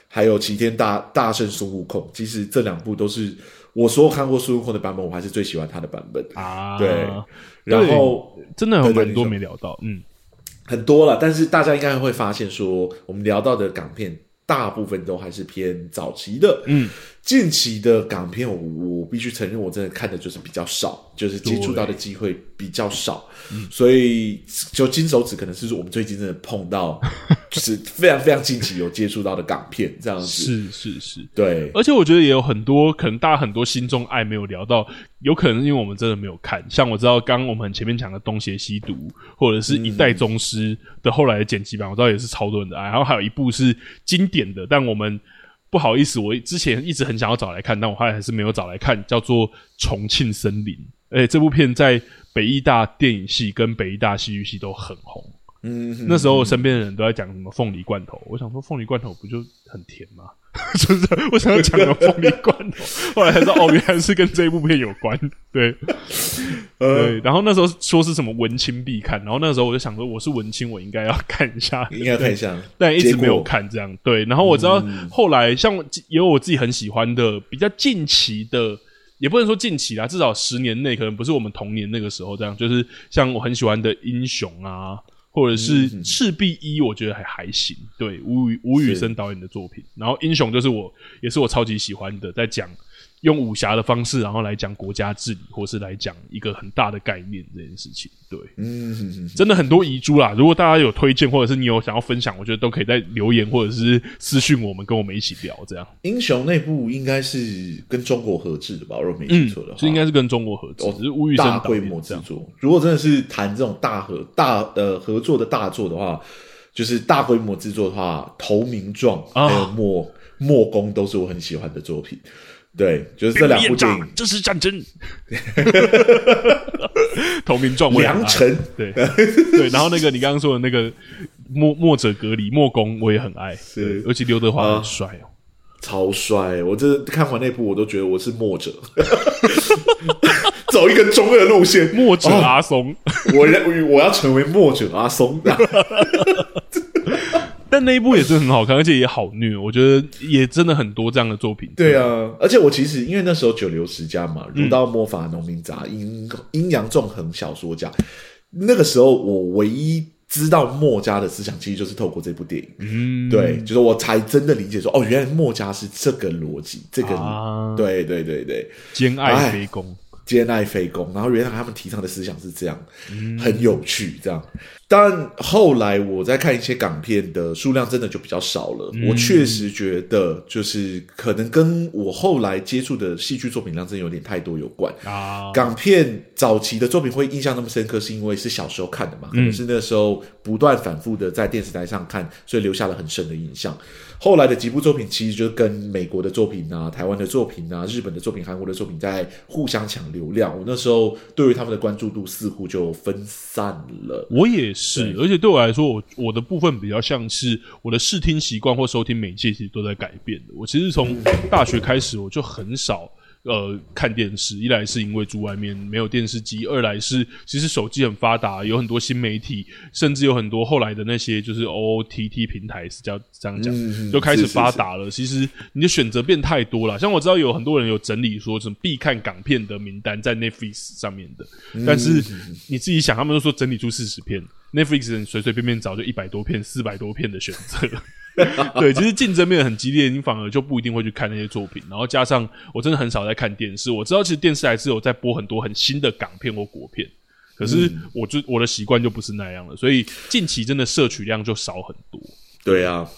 还有《齐天大大圣孙悟空》。其实这两部都是我所有看过孙悟空的版本，我还是最喜欢他的版本啊。对，然后真的有很多没聊到，嗯，很多了。但是大家应该会发现说，我们聊到的港片大部分都还是偏早期的，嗯。近期的港片我，我我必须承认，我真的看的就是比较少，就是接触到的机会比较少，嗯、所以就金手指可能是我们最近真的碰到，就是非常非常近期有接触到的港片这样子。是是是，对。而且我觉得也有很多可能大家很多心中爱没有聊到，有可能是因为我们真的没有看。像我知道刚刚我们前面讲的《东邪西毒》，或者是一代宗师的后来的剪辑版，我知道也是超多人的爱。然后还有一部是经典的，但我们。不好意思，我之前一直很想要找来看，但我后来还是没有找来看，叫做《重庆森林》。诶，这部片在北艺大电影系跟北艺大戏剧系都很红。嗯，嗯，那时候身边的人都在讲什么凤梨罐头，我想说凤梨罐头不就很甜吗？就是我想要讲的凤梨罐头，后来才知道哦，原来是跟这一部片有关。对，对。然后那时候说是什么文青必看，然后那时候我就想说，我是文青，我应该要看一下，应该看一下，但一直没有看这样。对，然后我知道后来像也有我自己很喜欢的，比较近期的，也不能说近期啦，至少十年内可能不是我们童年那个时候这样，就是像我很喜欢的英雄啊。或者是赤壁一，我觉得还还行。对，吴宇吴宇森导演的作品，然后英雄就是我也是我超级喜欢的，在讲。用武侠的方式，然后来讲国家治理，或是来讲一个很大的概念这件事情，对，嗯真的很多遗珠啦。如果大家有推荐，或者是你有想要分享，我觉得都可以在留言或者是私讯我们，跟我们一起聊。这样，英雄那部应该是跟中国合制的吧？如果没记错的话，是应该是跟中国合制，只是吴宇森大规模制作。如果真的是谈这种大合大呃合作的大作的话，就是大规模制作的话，《投名状》还有莫《莫莫攻》都是我很喜欢的作品。对，就是这两部电影，这是战争。同名状，良辰，对。对。然后那个你刚刚说的那个墨墨者隔离墨攻，我也很爱，是，而且刘德华很帅哦，超帅！我这看完那部，我都觉得我是墨者，走一个中二路线，墨者阿松，我要我要成为墨者阿松。但那一部也是很好看，而且也好虐，我觉得也真的很多这样的作品。对啊，而且我其实因为那时候九流十家嘛，《儒道魔法农民杂》阴阴阳纵横小说家，那个时候我唯一知道墨家的思想，其实就是透过这部电影。嗯，对，就是我才真的理解说，哦，原来墨家是这个逻辑，这个、啊、对对对对，兼爱非攻。兼爱非攻，然后原来他们提倡的思想是这样，嗯、很有趣。这样，但后来我在看一些港片的数量真的就比较少了。嗯、我确实觉得，就是可能跟我后来接触的戏剧作品量真的有点太多有关啊。港片早期的作品会印象那么深刻，是因为是小时候看的嘛？可能是那时候不断反复的在电视台上看，所以留下了很深的印象。后来的几部作品，其实就跟美国的作品啊、台湾的作品啊、日本的作品、韩国的作品在互相抢流量。我那时候对于他们的关注度似乎就分散了。我也是，而且对我来说，我我的部分比较像是我的视听习惯或收听媒介其实都在改变的。我其实从大学开始，我就很少呃看电视。一来是因为住外面没有电视机，二来是其实手机很发达，有很多新媒体，甚至有很多后来的那些就是 O O T T 平台是叫这样讲，嗯、就开始发达了。其实你的选择变太多了。像我知道有很多人有整理说什么必看港片的名单在 Netflix 上面的，但是你自己想，他们都说整理出四十片。Netflix 人随随便便找就一百多片、四百多片的选择，对，其实竞争变得很激烈，你反而就不一定会去看那些作品。然后加上我真的很少在看电视，我知道其实电视还是有在播很多很新的港片或国片，可是我就我的习惯就不是那样了，所以近期真的摄取量就少很多。对啊，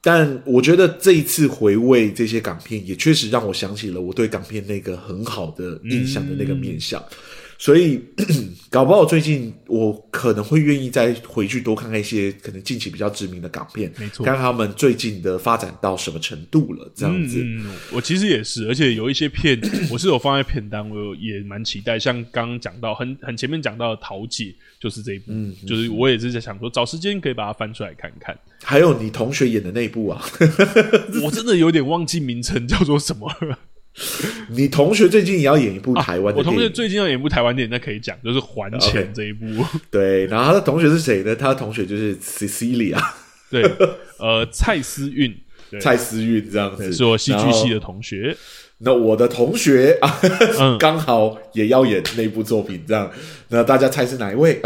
但我觉得这一次回味这些港片，也确实让我想起了我对港片那个很好的印象的那个面向。嗯所以，搞不好最近我可能会愿意再回去多看看一些可能近期比较知名的港片，没错，看看他们最近的发展到什么程度了。这样子，嗯，我其实也是，而且有一些片 我是有放在片单，我也蛮期待。像刚刚讲到很很前面讲到的《桃姐》，就是这一部，嗯，就是我也是在想说找时间可以把它翻出来看看。还有你同学演的那一部啊，我真的有点忘记名称叫做什么了。你同学最近也要演一部台湾我同学最近要演一部台湾电影，那可以讲，就是《还钱》这一部。Okay. 对，然后他的同学是谁呢？他的同学就是 Cecilia，对，呃，蔡思韵，蔡思韵这样子，是我戏剧系的同学。那我的同学啊，刚、嗯、好也要演那部作品，这样，那大家猜是哪一位？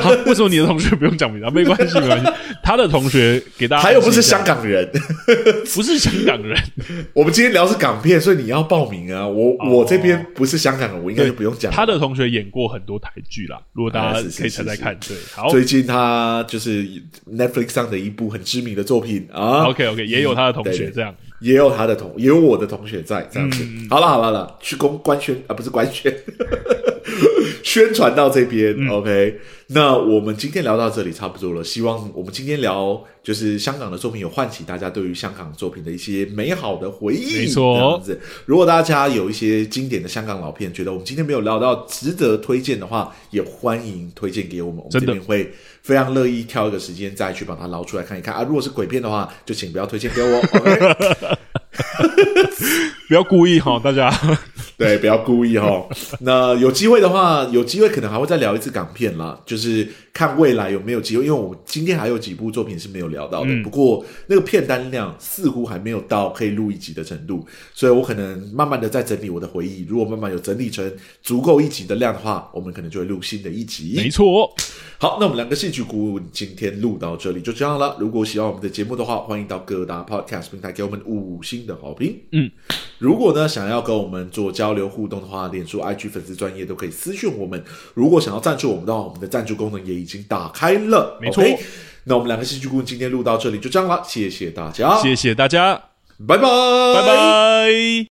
好，为什么你的同学不用讲名字？没关系，没关系。他的同学给大家，他又不是香港人，不是香港人。我们今天聊是港片，所以你要报名啊。我、哦、我这边不是香港人，我应该就不用讲。他的同学演过很多台剧啦，如果大家可以猜猜看，对，好。最近他就是 Netflix 上的一部很知名的作品啊。OK OK，也有他的同学这样。也有他的同，也有我的同学在这样子。嗯、好了好了了，去公官宣啊，不是官宣，宣传到这边。嗯、OK，那我们今天聊到这里差不多了。希望我们今天聊就是香港的作品，有唤起大家对于香港作品的一些美好的回忆。没错，这样子。如果大家有一些经典的香港老片，觉得我们今天没有聊到值得推荐的话，也欢迎推荐给我们。我们这边会。非常乐意挑一个时间再去把它捞出来看一看啊！如果是鬼片的话，就请不要推荐给我，OK？不要故意哈，大家。对，不要故意哈。那有机会的话，有机会可能还会再聊一次港片啦，就是看未来有没有机会。因为我们今天还有几部作品是没有聊到的，嗯、不过那个片单量似乎还没有到可以录一集的程度，所以我可能慢慢的在整理我的回忆。如果慢慢有整理成足够一集的量的话，我们可能就会录新的一集。没错。好，那我们两个戏剧顾问今天录到这里就这样了。如果喜欢我们的节目的话，欢迎到各大 Podcast 平台给我们五星的好评。嗯，如果呢想要跟我们做交交流互动的话，脸书、IG 粉丝专业都可以私讯我们。如果想要赞助我们的话，我们的赞助功能也已经打开了。没错那我们两个戏剧顾问今天录到这里就这样了，谢谢大家，谢谢大家，拜拜，拜拜。